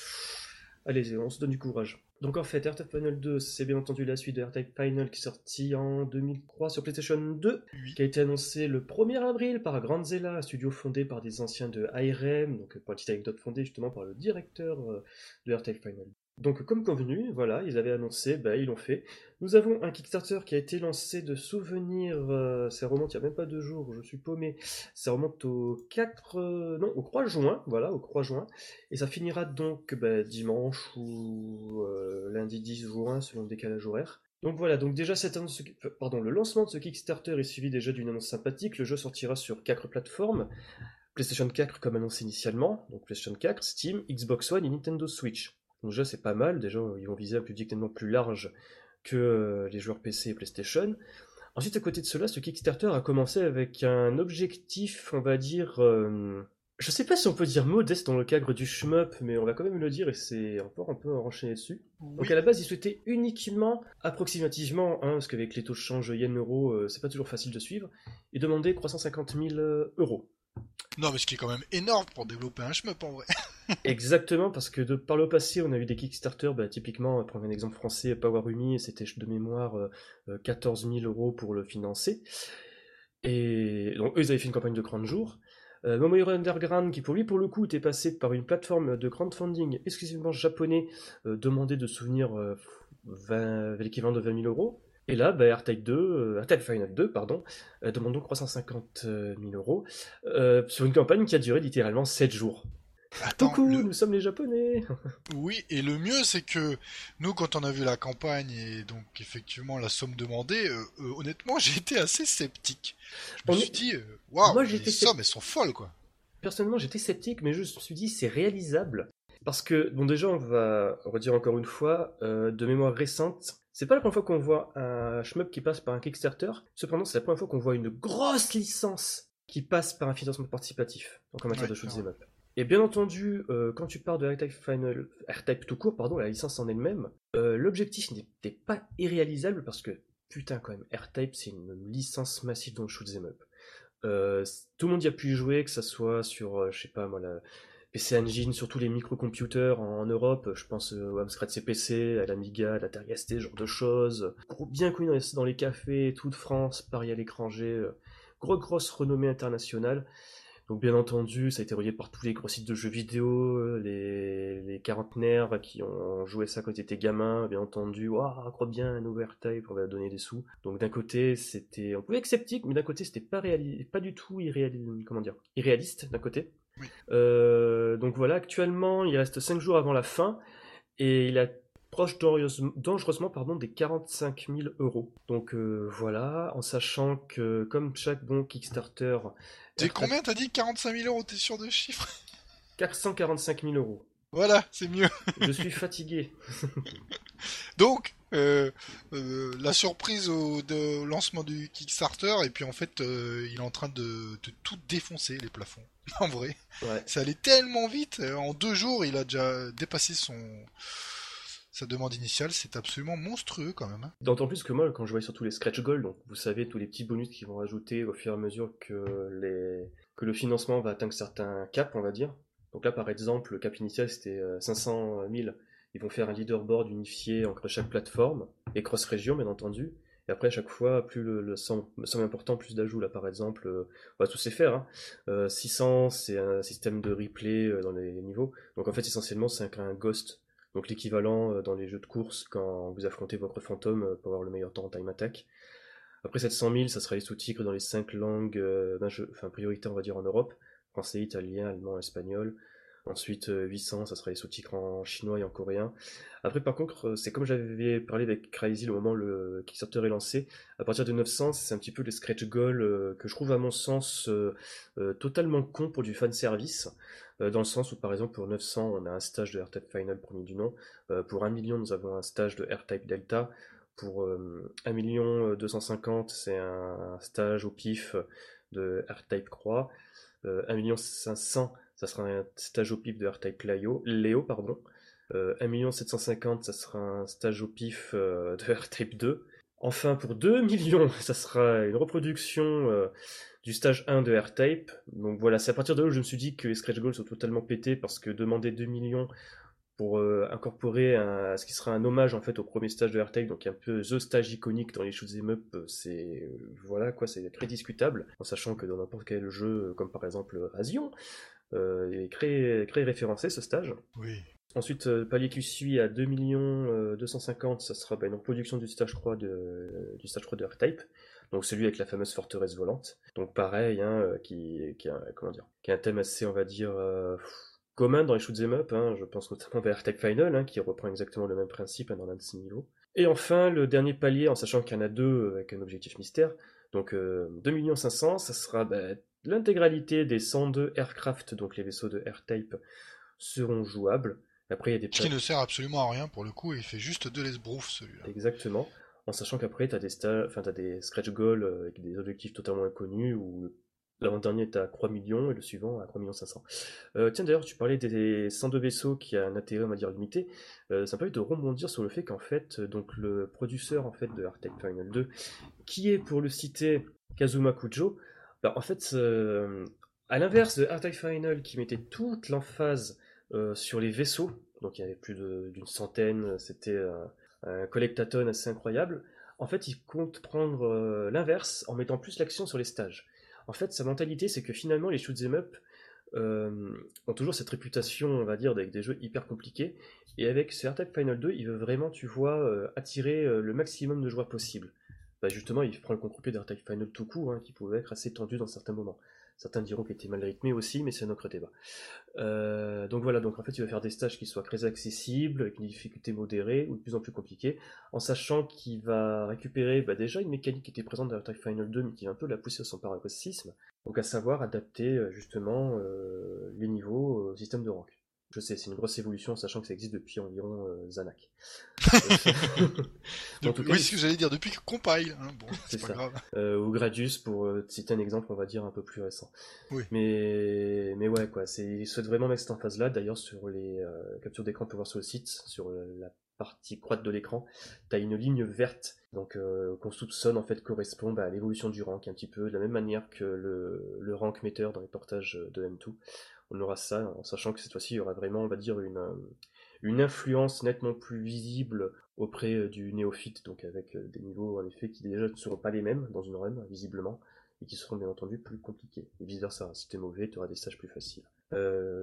Allez, on se donne du courage. Donc en fait, R-Type Final 2, c'est bien entendu la suite de R-Type Final qui est sortie en 2003 sur PlayStation 2, qui a été annoncé le 1er avril par Grandzilla, studio fondé par des anciens de IRM, donc pour la petite anecdote fondée justement par le directeur euh, de R-Type Final donc comme convenu, voilà, ils avaient annoncé, bah, ils l'ont fait. Nous avons un Kickstarter qui a été lancé de souvenirs, euh, ça remonte il n'y a même pas deux jours, je suis paumé, ça remonte au 4, euh, non, au 3 juin, voilà, au 3 juin, et ça finira donc bah, dimanche ou euh, lundi 10 juin selon le décalage horaire. Donc voilà, donc déjà cette annonce, le lancement de ce Kickstarter est suivi déjà d'une annonce sympathique, le jeu sortira sur quatre plateformes, PlayStation 4 comme annoncé initialement, donc PlayStation 4, Steam, Xbox One et Nintendo Switch. Donc déjà c'est pas mal, déjà ils vont viser un public tellement plus large que euh, les joueurs PC et PlayStation. Ensuite à côté de cela, ce Kickstarter a commencé avec un objectif, on va dire, euh, je sais pas si on peut dire modeste dans le cadre du shmup, mais on va quand même le dire et c'est encore un peu enchaîné dessus. Donc à la base, ils souhaitaient uniquement, approximativement, hein, parce qu'avec les taux de change yen-euro, euh, c'est pas toujours facile de suivre, ils demandaient 350 000 euros. Non, mais ce qui est quand même énorme pour développer un shmup en vrai. Exactement, parce que de, par le passé, on a eu des Kickstarter, bah, typiquement, prendre un exemple français, Power Umi, c'était de mémoire 14 euh, 000 euros pour le financer. Et donc, eux, ils avaient fait une campagne de 30 jours. Euh, Underground, qui pour lui, pour le coup, était passé par une plateforme de crowdfunding exclusivement japonais, euh, demandait de souvenir euh, l'équivalent de 20 000 euros. Et là, bah, R-Type 2, euh, Final 2, pardon, euh, demande donc 350 000 euros euh, sur une campagne qui a duré littéralement 7 jours. Attends, Coucou, nous sommes les Japonais. oui, et le mieux c'est que nous, quand on a vu la campagne et donc effectivement la somme demandée, honnêtement, j'ai été assez sceptique. Je me suis dit, waouh, les sommes elles sont folles quoi. Personnellement, j'étais sceptique, mais je me suis dit c'est réalisable. Parce que, bon, déjà, on va redire encore une fois, de mémoire récente, c'est pas la première fois qu'on voit un shmup qui passe par un Kickstarter, cependant c'est la première fois qu'on voit une grosse licence qui passe par un financement participatif, donc en matière de shoot'em up. Et bien entendu, euh, quand tu parles de R-Type Final, R-Type tout court, pardon, la licence en elle-même, euh, l'objectif n'était pas irréalisable parce que, putain quand même, R-Type c'est une licence massive dans le shoot'em up. Euh, tout le monde y a pu y jouer, que ça soit sur, je sais pas moi, la, PC Engine, surtout les microcomputers en, Europe, je pense au Amstrad CPC, à l'Amiga, à la Tergasté, ce genre de choses. Gros, bien connu dans les, cafés, tout de France, Paris à l'étranger, euh, gros, grosse renommée internationale. Donc bien entendu, ça a été relié par tous les gros sites de jeux vidéo, les, les quarantenaires qui ont joué ça quand ils étaient gamins, bien entendu, waouh, crois bien un overtype, on va donner des sous. Donc d'un côté, c'était, on pouvait être sceptique, mais d'un côté, c'était pas pas du tout irréaliste, comment dire, irréaliste d'un côté. Euh, donc voilà, actuellement, il reste 5 jours avant la fin, et il a proche dangereusement pardon, des 45 000 euros. Donc euh, voilà, en sachant que comme chaque bon Kickstarter... T'es combien t'as dit 45 000 euros, t'es sûr de chiffre 445 000 euros. Voilà, c'est mieux. Je suis fatigué. Donc, euh, euh, la surprise au de lancement du Kickstarter, et puis en fait, euh, il est en train de, tout défoncer les plafonds. en vrai, ça allait tellement vite. En deux jours, il a déjà dépassé son sa demande initiale. C'est absolument monstrueux quand même. Hein. D'autant plus que moi, quand je voyais surtout les scratch goals, donc vous savez tous les petits bonus qui vont rajouter au fur et à mesure que les que le financement va atteindre certains caps, on va dire. Donc là, par exemple, le cap initial, c'était 500 000. Ils vont faire un leaderboard unifié entre chaque plateforme et cross-région, bien entendu. Et après, à chaque fois, plus le, le semble, important, plus d'ajouts. Là, par exemple, euh, on va tous les faire. Hein. 600, euh, c'est un système de replay euh, dans les niveaux. Donc en fait, essentiellement, c'est un, ghost. Donc l'équivalent dans les jeux de course quand vous affrontez votre fantôme pour avoir le meilleur temps en time attack. Après 700 000, ça sera les sous-titres dans les 5 langues, enfin priorité on va dire en Europe français, italien, allemand, espagnol. Ensuite, 800, euh, ça sera les sous-titres en chinois et en coréen. Après, par contre, euh, c'est comme j'avais parlé avec Crazy le moment où le Kickstarter est lancé. À partir de 900, c'est un petit peu le scratch goal euh, que je trouve à mon sens totalement con pour du fan service. dans le sens où, par exemple, pour 900, on a un stage de R-Type Final premier du nom. pour 1 million, nous avons un stage de R-Type Delta. Pour 1 million 250, c'est un stage au pif de R-Type Croix. 1 euh, million 500, ça sera un stage au pif de R-Type Léo, Léo pardon. 1 euh, million 750, ça sera un stage au pif euh, de R-Type 2. Enfin, pour 2 millions, ça sera une reproduction du stage 1 de R-Type. Donc voilà, c'est à partir de là où je me suis dit que les scratch goals sont totalement pétés parce que demander 2 millions pour incorporer ce qui sera un hommage en fait au premier stage de R-Type, donc un peu the stage iconique dans les shoots em up, c'est voilà quoi, c'est très discutable, en sachant que dans n'importe quel jeu, comme par exemple Razion, est très, très référencé ce stage. Oui. Ensuite, palier qui suit à 2 millions 250, ça sera bah, une reproduction du stage 3 de, du stage 3 de R-Type. Donc celui avec la fameuse forteresse volante. Donc pareil, hein, qui, qui, a, comment dire, qui a un thème assez, on va dire, commun dans les shoot'em up, hein, je pense notamment vers Tech Final, hein, qui reprend exactement le même principe hein, dans l'un de ses niveaux. Et enfin, le dernier palier, en sachant qu'il y en a deux euh, avec un objectif mystère, donc euh, 2 500 ça sera bah, l'intégralité des 102 aircraft, donc les vaisseaux de R-Type, seront jouables. Après, il y a des Ce qui ne sert absolument à rien pour le coup, il fait juste de l'esbrouf celui-là. Exactement. En sachant qu'après, tu as des, enfin, as des scratch goals euh, avec des objectifs totalement inconnus, ou L'avant-dernier est à 3 millions et le suivant à 3 millions 500. Euh, tiens d'ailleurs, tu parlais des 102 vaisseaux qui a un intérêt, on va dire, limité. Euh, ça me permet de rebondir sur le fait qu'en fait, donc le producteur en fait de Arctic Final 2, qui est pour le citer Kazuma Kujo, bah, en fait, euh, à l'inverse de Arctic Final qui mettait toute l'emphase sur les vaisseaux, donc il y avait plus d'une centaine, c'était un collectaton assez incroyable. En fait, il compte prendre l'inverse en mettant plus l'action sur les stages. En fait, sa mentalité, c'est que finalement, les shoot'em up euh, ont toujours cette réputation, on va dire, avec des jeux hyper compliqués. Et avec ce R-Type Final 2, il veut vraiment, tu vois, euh, attirer euh, le maximum de joueurs possible. Bah, justement, il prend le contre-pied d'R-Type Final tout court, hein, qui pouvait être assez tendu dans certains moments. Certains diront qu'il était mal rythmé aussi, mais c'est un autre débat. Euh, donc voilà, donc en fait, il va faire des stages qui soient très accessibles, avec une difficulté modérée ou de plus en plus compliquée, en sachant qu'il va récupérer bah, déjà une mécanique qui était présente dans Attack Final 2, mais qui va un peu la pousser à son paroxysme, donc à savoir adapter euh, justement euh, les niveaux au système de rank. Je sais, c'est une grosse évolution, sachant que ça existe depuis environ euh, Zanak. oui, ce que j'allais dire, depuis que Compile, hein, bon, c'est pas grave. Euh, ou Gradius, pour euh, citer un exemple, on va dire, un peu plus récent. Oui. Mais, mais ouais, quoi, c'est, ils souhaitent vraiment mettre cette emphase-là. D'ailleurs, sur les captures d'écran pour voir sur le site, sur la partie croate de l'écran, tu as une ligne verte donc qu'on soupçonne en fait correspond bah, à l'évolution du rank un petit peu de la même manière que le, le rank meter dans les portages de M2 on aura ça, en sachant que cette fois-ci, il y aura vraiment, on va dire, une, euh, une influence nettement plus visible auprès euh, du néophyte, donc avec euh, des niveaux, en effet, qui déjà ne seront pas les mêmes dans une run, visiblement, et qui seront bien entendu plus compliqués. Et vice versa, si t'es mauvais, tu auras des stages plus faciles.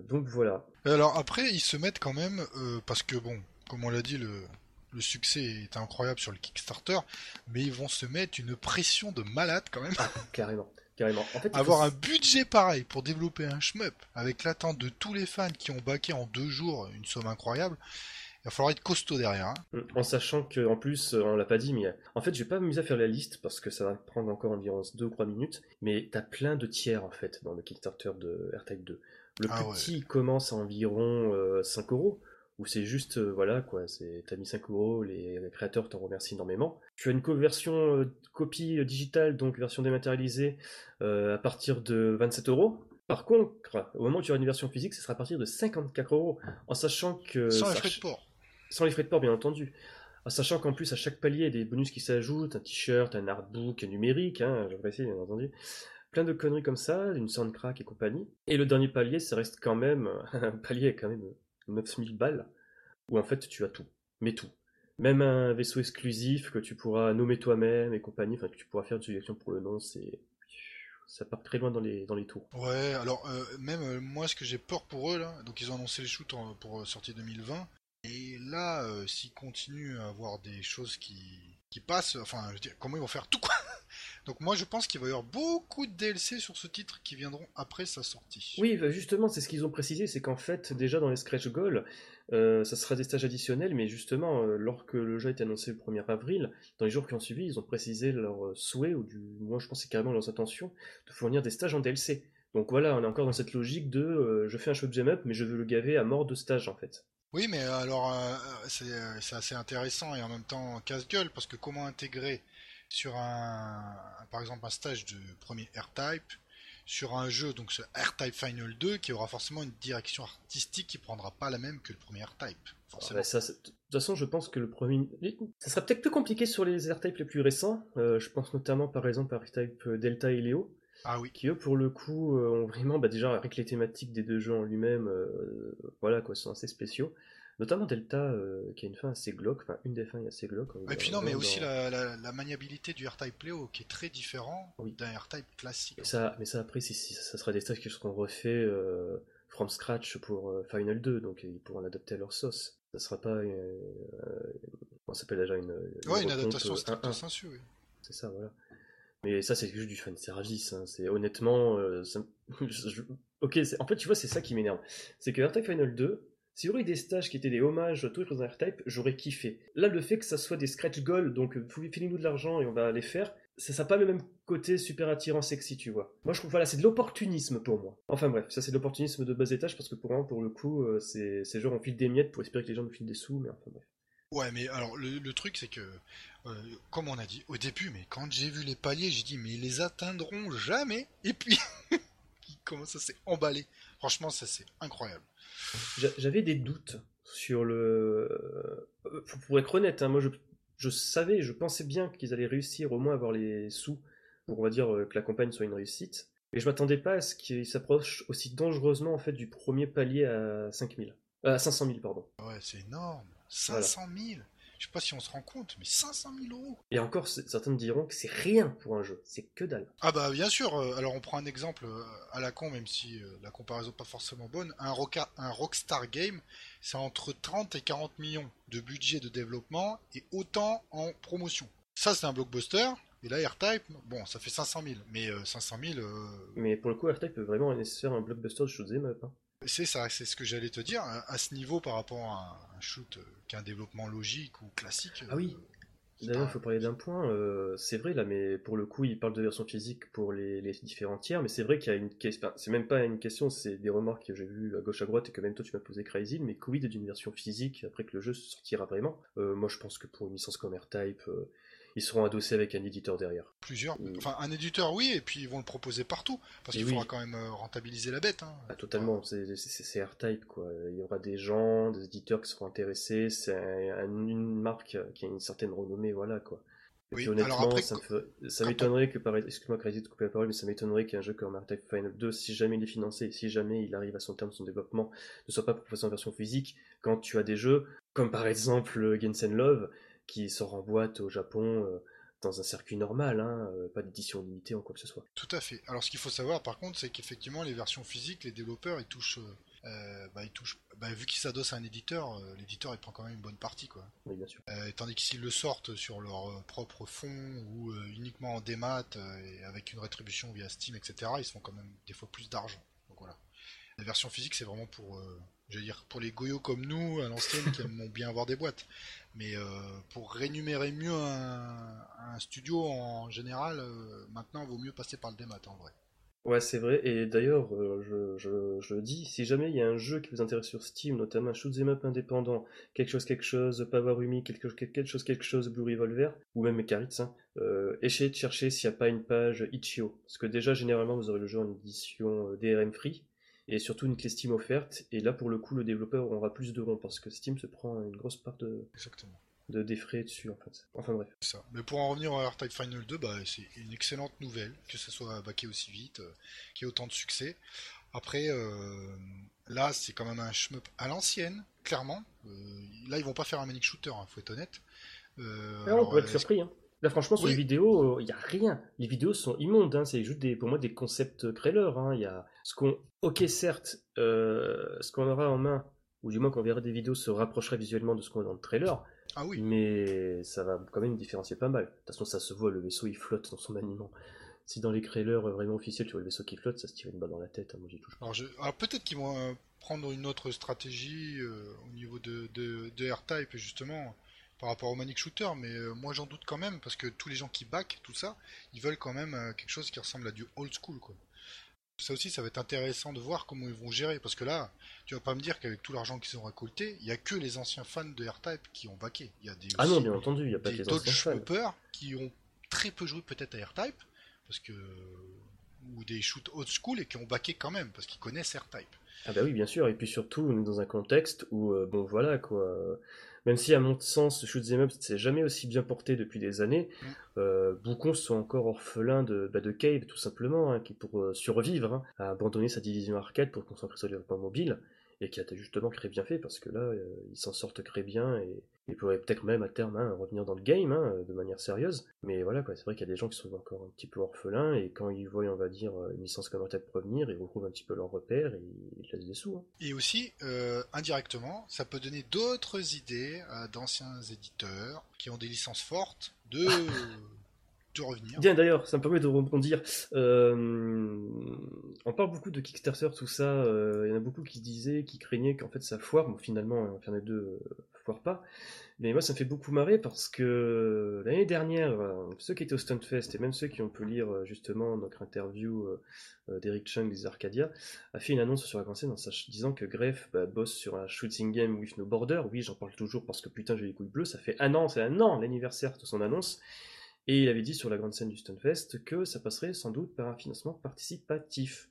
donc voilà. Alors après, ils se mettent quand même, parce que bon, comme on l'a dit, le, le succès est incroyable sur le Kickstarter, mais ils vont se mettre une pression de malade quand même. Ah, carrément. Avoir un budget pareil pour développer un shmup avec l'attente de tous les fans qui ont baqué en deux jours une somme incroyable. va falloir être costaud derrière. Hein. En sachant que, en plus, on l'a pas dit, mais en fait, je vais pas m'amuser à faire la liste parce que ça va prendre encore environ 2 ou 3 minutes. Mais t'as plein de tiers en fait dans le Kickstarter de AirType 2. Le Ah petit commence à environ euh, 5 euros. Où c'est juste, euh, voilà quoi, c'est t'as mis 5 euros, les, les créateurs t'en remercient énormément. Tu as une version euh, copie euh, digitale, donc version dématérialisée, euh, à partir de 27 euros. Par contre, au moment où tu auras une version physique, ce sera à partir de 54 euros, en sachant que Sans les ça- frais de port. sans les frais de port, bien entendu. En sachant qu'en plus, à chaque palier, il y a des bonus qui s'ajoutent, un t-shirt, un artbook, un numérique, hein, je précise, bien entendu. Plein de conneries comme ça, une soundcrack et compagnie. Et le dernier palier, ça reste quand même, un palier quand même 9000 balles, où en fait, tu as tout. Mais tout. Même un vaisseau exclusif que tu pourras nommer toi-même et compagnie, enfin, que tu pourras faire une suggestion pour le nom, c'est, ça part très loin dans les, tours. Ouais, alors euh, même euh, moi, ce que j'ai peur pour eux là, donc ils ont annoncé les shoots pour euh, sortie 2020, et là, s'ils continuent à avoir des choses qui, qui passent, enfin, je veux dire, comment ils vont faire tout quoi? Donc moi, je pense qu'il va y avoir beaucoup de DLC sur ce titre qui viendront après sa sortie. Oui, bah, justement, c'est ce qu'ils ont précisé, c'est qu'en fait, déjà dans les Scratch Goals, euh, ça sera des stages additionnels, mais justement, euh, lorsque le jeu a été annoncé le 1er avril, dans les jours qui ont suivi, ils ont précisé leur euh, souhait, ou du moins je pense que c'est carrément leurs intentions, de fournir des stages en DLC. Donc voilà, on est encore dans cette logique de euh, je fais un shoot'em up, mais je veux le gaver à mort de stages en fait. Oui, mais alors c'est c'est assez intéressant et en même temps casse-gueule parce que comment intégrer sur un, par exemple, un stage de premier R-Type sur un jeu, donc ce R-Type Final 2, qui aura forcément une direction artistique qui prendra pas la même que le premier R-Type. Ah bah, ça, de toute façon, je pense que le premier. Ça sera peut-être plus compliqué sur les R-Type les plus récents. Euh, je pense notamment par exemple à R-Type Delta et Léo. Ah oui. qui eux pour le coup euh, ont vraiment bah, déjà avec les thématiques des deux jeux en lui-même euh, voilà quoi sont assez spéciaux notamment Delta euh, qui a une fin assez glauque enfin une des fins est assez glauque Et puis non, mais dans- aussi la, la, la maniabilité du R-Type Léo qui est très différent Oui. d'un R-Type classique. mais ça mais ça après si, si- ça sera des stages qui seront refaits euh, from scratch pour euh, Final 2 donc ils pourront l'adapter à leur sauce ça sera pas euh, euh, ça s'appelle déjà une, Ouais, une adaptation euh, stricto 1-1. sensu, oui. C'est ça, voilà. Mais ça, c'est juste du fan service. Hein. C'est honnêtement, euh, ça ok. En fait, tu vois, c'est ça qui m'énerve. C'est que R-Type Final 2, s'il y aurait eu des stages qui étaient des hommages à tous les R-Type, j'aurais kiffé. Là, le fait que ça soit des scratch goals, donc euh, filez-nous de l'argent et on va les faire, ça n'a pas le même côté super attirant, sexy, tu vois. Moi, je trouve, voilà, c'est de l'opportunisme pour moi. Enfin bref, ça c'est de l'opportunisme de bas étage parce que pour moi, pour le coup, euh, c'est genre on file des miettes pour espérer que les gens nous filent des sous, mais enfin bref. Ouais, mais alors le, le truc c'est que, euh, comme on a dit au début, mais quand j'ai vu les paliers, j'ai dit mais ils les atteindront jamais. Et puis, comment ça s'est emballé? Franchement, ça c'est incroyable. J'a- J'avais des doutes sur le. euh, Pour être honnête, hein, moi je, je savais, je pensais bien qu'ils allaient réussir au moins à avoir les sous pour, on va dire, euh, que la campagne soit une réussite. Mais je m'attendais pas à ce qu'ils s'approchent aussi dangereusement en fait du premier palier à 5000. Euh, à 500 000, pardon. Ouais, c'est énorme. 500 000. Je sais pas si on se rend compte, mais 500 000 euros. Et encore, certains me diront que c'est rien pour un jeu, c'est que dalle. Ah bah bien sûr. euh, alors on prend un exemple euh, à la con, même si euh, la comparaison n'est pas forcément bonne. Un, Roca- un Rockstar Game, c'est entre 30 et 40 millions de budget de développement et autant en promotion. Ça c'est un blockbuster. Et là R-Type, bon, ça fait 500 000. Mais euh, 500 000, euh, Mais pour le coup, R-Type peut vraiment se faire un blockbuster de shoot'em up. hein. C'est ça, c'est ce que j'allais te dire. À, ce niveau par rapport à un shoot euh, qui a un développement logique ou classique. Ah oui. euh, D'ailleurs, il faut parler d'un point. euh, c'est vrai là, mais pour le coup, il parle de version physique pour les, les différents tiers, mais c'est vrai qu'il y a une question. C'est même pas une question, c'est des remarques que j'ai vues à gauche à droite et que même toi tu m'as posé Crazy, mais quid d'une version physique après que le jeu sortira vraiment? Euh, Moi, je pense que pour une licence comme R-Type, euh, ils seront adossés avec un éditeur derrière. Plusieurs. Mm. Enfin, un éditeur, oui, et puis ils vont le proposer partout. Parce qu'il oui. faudra quand même euh, rentabiliser la bête. Hein. Ah, totalement, c'est- R-Type quoi. Il y aura des gens, des éditeurs qui seront intéressés. C'est un- un- une marque qui a une certaine renommée, voilà quoi. Et Oui, puis honnêtement, alors après, ça, m'étonnerait que, par... excuse-moi Crazy de couper la parole, mais ça m'étonnerait qu'un jeu comme R-Type Final 2, si jamais il est financé, si jamais il arrive à son terme de son développement, ne soit pas proposé en version physique, quand tu as des jeux comme par exemple Genshin Love, qui sort en boîte au Japon euh, dans un circuit normal, hein, euh, pas d'édition limitée ou quoi que ce soit. Tout à fait. Alors, ce qu'il faut savoir, par contre, c'est qu'effectivement, les versions physiques, les développeurs, ils touchent. euh, bah, ils touchent bah, vu qu'ils s'adossent à un éditeur, l'éditeur il prend quand même une bonne partie quoi. Oui, bien sûr. Tandis que s'ils le sortent sur leur propre fonds ou uniquement en démat et avec une rétribution via Steam, etc., ils se font quand même des fois plus d'argent. Donc voilà. La version physique c'est vraiment pour, euh, Je veux dire, pour les goyos comme nous, à l'ancienne, qui aiment bien avoir des boîtes. Mais euh, pour rémunérer mieux un, studio en général, euh, maintenant, il vaut mieux passer par le démat en vrai. Ouais, c'est vrai. Et d'ailleurs, euh, je, je, je, dis, si jamais il y a un jeu qui vous intéresse sur Steam, notamment un shoot'em up indépendant, quelque chose, quelque chose, Pavarumi, quelque, quelque chose, quelque chose, Blue Revolver, ou même Mecharitz, hein, essayez de chercher s'il n'y a pas une page Itch.io. Parce que déjà, généralement, vous aurez le jeu en édition DRM free et surtout une clé Steam offerte. Et là, pour le coup, le développeur aura plus de ronds parce que Steam se prend une grosse part de, Exactement. de des frais dessus, en fait. Enfin bref. Ça. Mais pour en revenir à R-Type Final 2, bah, c'est une excellente nouvelle que ça soit baqué aussi vite, euh, qu'il y ait autant de succès. Après, euh, là, c'est quand même un shmup à l'ancienne, clairement. Euh, là, ils vont pas faire un manic shooter, il hein, faut être honnête. Ah, on peut être surpris. Hein. Là, franchement, sur les vidéos, il n'y a rien. Les vidéos sont immondes. Hein. C'est juste des, pour moi des concepts trailers. Hein. Il y a ce qu'on, ok, certes, euh, ce qu'on aura en main, ou du moins qu'on verra des vidéos, se rapprocherait visuellement de ce qu'on a dans le trailer. Ah oui. Mais ça va quand même différencier pas mal. De toute façon, ça se voit, le vaisseau il flotte dans son maniement. Si dans les trailers vraiment officiels, tu vois le vaisseau qui flotte, ça se tire une balle dans la tête. Hein. Moi, j'y touche Alors, Alors peut-être qu'ils vont euh, prendre une autre stratégie euh, au niveau de, de, de R-Type, justement par rapport au Manic Shooter, mais euh, moi j'en doute quand même, parce que tous les gens qui back tout ça, ils veulent quand même euh, quelque chose qui ressemble à du old school, quoi. Ça aussi, ça va être intéressant de voir comment ils vont gérer, parce que là, tu vas pas me dire qu'avec tout l'argent qu'ils ont récolté, il y a que les anciens fans de R-Type qui ont backé. Il y a des ah non, bien entendu, il y a pas des les qui ont très peu joué peut-être à R-Type, parce que ou des shoots old school et qui ont backé quand même, parce qu'ils connaissent R-Type. Ah bah oui, bien sûr, et puis surtout, on est dans un contexte où, euh, bon voilà, quoi, même si à mon sens, Shoot'em Up s'est jamais aussi bien porté depuis des années, euh, beaucoup sont encore orphelins de, bah, de Cave, tout simplement, hein, qui pour euh, survivre hein, a abandonné sa division arcade pour concentrer sur les développement mobile et qui a justement très bien fait parce que là, euh, ils s'en sortent très bien et ils pourraient peut-être même à terme hein, revenir dans le game hein, de manière sérieuse. Mais voilà, quoi, c'est vrai qu'il y a des gens qui sont encore un petit peu orphelins et quand ils voient, on va dire, une licence comme peut revenir, ils retrouvent un petit peu leur repère et ils laissent des sous. Hein. Et aussi, euh, indirectement, ça peut donner d'autres idées à d'anciens éditeurs qui ont des licences fortes de Bien d'ailleurs, ça me permet de rebondir. Euh, on parle beaucoup de Kickstarter, tout ça. Euh, il y en a beaucoup qui disaient, qui craignaient qu'en fait ça foire. Bon, finalement, les deux euh, foire pas. Mais moi, ça me fait beaucoup marrer parce que l'année dernière, ceux qui étaient au Stuntfest et même ceux qui ont pu lire justement notre interview d'Eric Chung des Arcadia, a fait une annonce sur la en disant que Greff bah, bosse sur un shooting game with no border. Oui, j'en parle toujours parce que putain, j'ai les couilles bleues. Ça fait un an, c'est un an l'anniversaire de son annonce. Et il avait dit sur la grande scène du Stunfest que ça passerait sans doute par un financement participatif.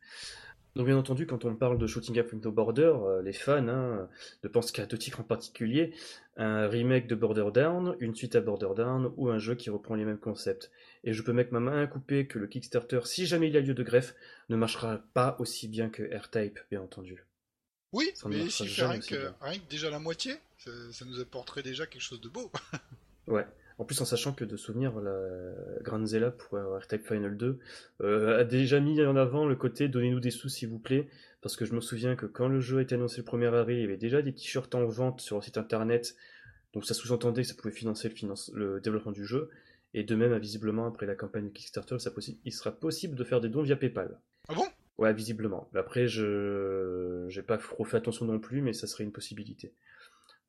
Donc bien entendu, quand on parle de Shooting Up No Border, euh, les fans hein, ne pensent qu'à deux titres en particulier, un remake de Border Down, une suite à Border Down ou un jeu qui reprend les mêmes concepts. Et je peux mettre ma main à couper que le Kickstarter, si jamais il y a lieu de greffe, ne marchera pas aussi bien que R-Type, bien entendu. Oui, mais si fait rien que, rien que, déjà la moitié, ça, ça nous apporterait déjà quelque chose de beau. ouais. En plus, en sachant que de souvenir, la Granzella pour R-Type Final 2 euh, a déjà mis en avant le côté donnez-nous des sous s'il vous plaît, parce que je me souviens que quand le jeu a été annoncé le 1er avril, il y avait déjà des t-shirts en vente sur le site internet, donc ça sous-entendait que ça pouvait financer le, développement du jeu, et de même, visiblement, après la campagne Kickstarter, ça il sera possible de faire des dons via PayPal. Ah bon? Ouais, visiblement. Après, je j'ai pas trop fait attention non plus, mais ça serait une possibilité.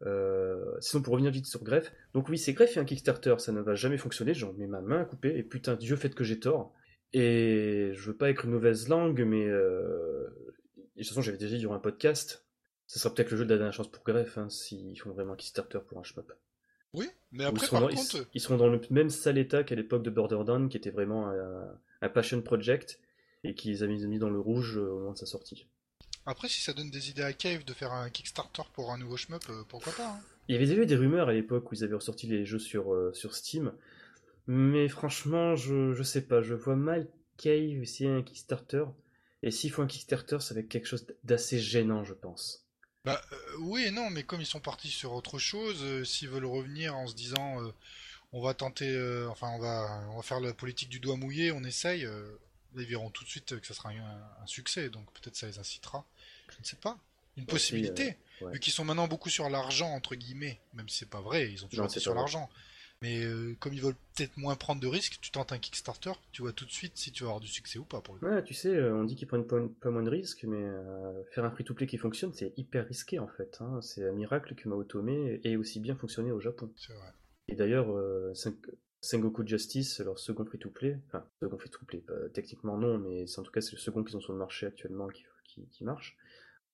Euh, sinon, pour revenir vite sur Greff, donc oui, c'est Greff et un Kickstarter, ça ne va jamais fonctionner. J'en mets ma main à couper, et putain, Dieu fait que j'ai tort. Et je veux pas être une mauvaise langue, mais euh... de toute façon, j'avais déjà dit durant un podcast, ça sera peut-être le jeu de la dernière chance pour Greff, hein, s'ils font vraiment un Kickstarter pour un shmup. Oui, mais après, par dans, contre... Ils, seront dans le même sale état qu'à l'époque de Borderdown, qui était vraiment un, passion project, et qui les a mis dans le rouge au moment de sa sortie. Après, si ça donne des idées à Cave de faire un Kickstarter pour un nouveau shmup, euh, pourquoi pas hein. Il y avait déjà eu des rumeurs à l'époque où ils avaient ressorti les jeux sur, euh, sur Steam. Mais franchement, je, je sais pas, je vois mal Cave essayer un Kickstarter. Et s'il faut un Kickstarter, ça va être quelque chose d'assez gênant, je pense. Bah euh, oui et non, mais comme ils sont partis sur autre chose, s'ils veulent revenir en se disant on va tenter, enfin on va, on va faire la politique du doigt mouillé, on essaye, ils verront tout de suite que ça sera un succès, donc peut-être ça les incitera. Je ne sais pas. Une possibilité. Euh, Vu qu'ils sont maintenant beaucoup sur l'argent, entre guillemets. Même si c'est pas vrai, ils ont toujours été sur l'argent. Mais euh, comme ils veulent peut-être moins prendre de risques, tu tentes un Kickstarter, tu vois tout de suite si tu vas avoir du succès ou pas. Pour Ouais, tu sais, euh, on dit qu'ils prennent pas, pas, moins de risques, mais euh, faire un free-to-play qui fonctionne, c'est hyper risqué en fait. Hein. C'est un miracle que Maotome ait aussi bien fonctionné au Japon. C'est vrai. Et d'ailleurs, Sengoku Justice, leur second free-to-play, enfin, second free-to-play, techniquement non, mais en tout cas c'est le second qu'ils ont sur le marché actuellement qui, qui, qui marche.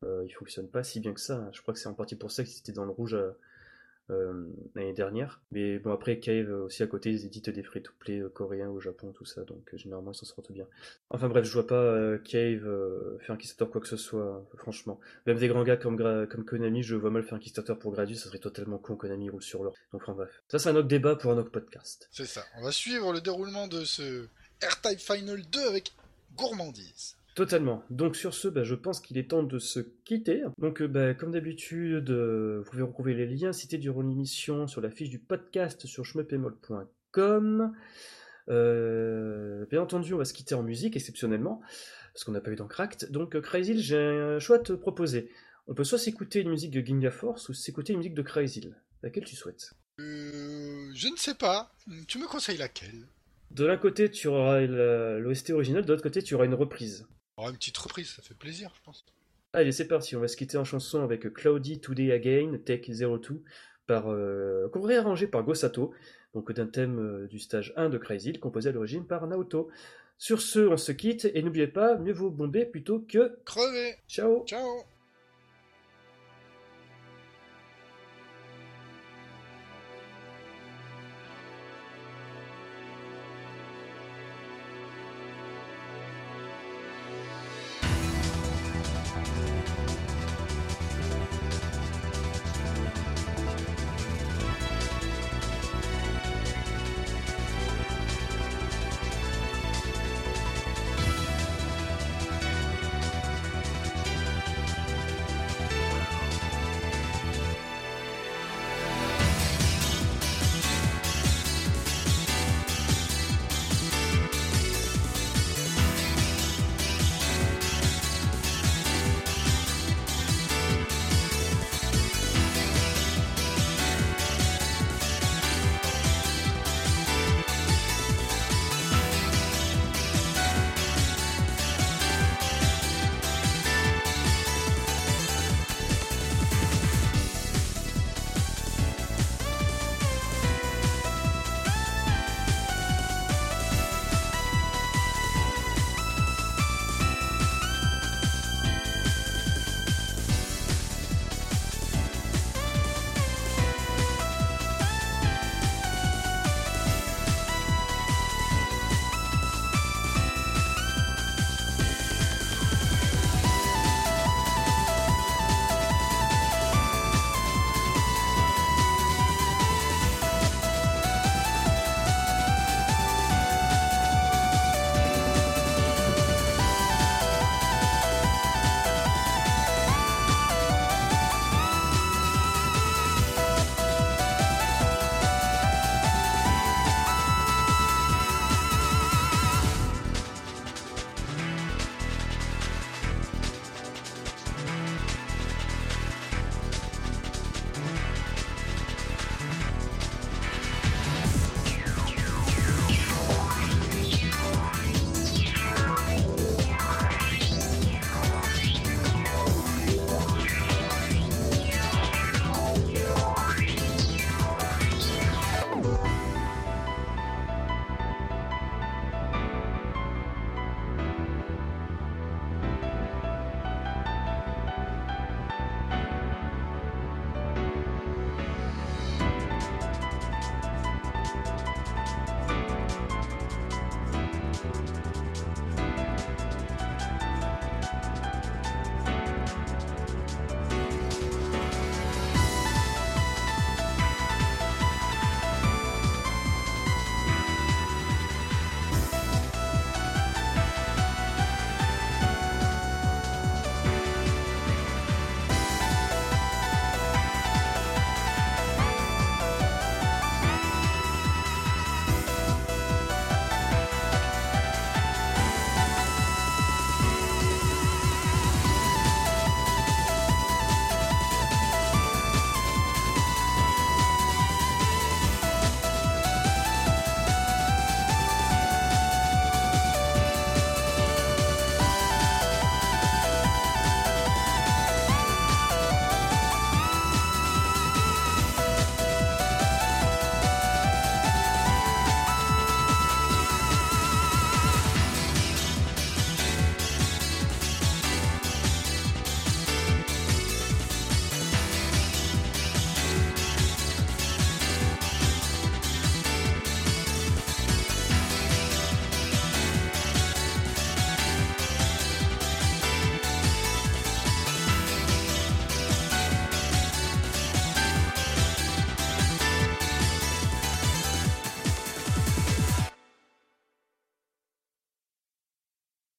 Il fonctionne pas si bien que ça. Je crois que c'est en partie pour ça qu'ils étaient dans le rouge euh, l'année dernière. Mais bon, après, Cave aussi à côté, ils éditent des free-to-play euh, coréens au Japon, tout ça, donc euh, généralement ils s'en sortent bien. Enfin bref, je vois pas Cave faire un Kickstarter quoi que ce soit, franchement. Même des grands gars comme, comme Konami, je vois mal faire un Kickstarter pour Gradius, ça serait totalement con, Konami roule sur l'or. Donc enfin bref. Ça, c'est un autre débat pour un autre podcast. C'est ça. On va suivre le déroulement de ce R-Type Final 2 avec gourmandise. Totalement. Donc sur ce, bah, je pense qu'il est temps de se quitter. Donc euh, bah, comme d'habitude, euh, vous pouvez retrouver les liens cités durant l'émission sur la fiche du podcast sur schmepemol.com. Euh, bien entendu, on va se quitter en musique exceptionnellement, parce qu'on n'a pas eu d'encract. Donc Crazy, j'ai un choix à te proposer. On peut soit s'écouter une musique de Ginga Force ou s'écouter une musique de Crazy. Laquelle tu souhaites? Je ne sais pas. Tu me conseilles laquelle? De l'un côté, tu auras l'OST original, de l'autre côté, tu auras une reprise. Oh, une petite reprise, ça fait plaisir, je pense. Allez, c'est parti, on va se quitter en chanson avec Cloudy Today Again, Take 02, par, euh, réarrangé par Gosato, donc d'un thème euh, du stage 1 de Crazy, composé à l'origine par Naoto. Sur ce, on se quitte, et n'oubliez pas, mieux vaut bomber plutôt que... Crever Ciao Ciao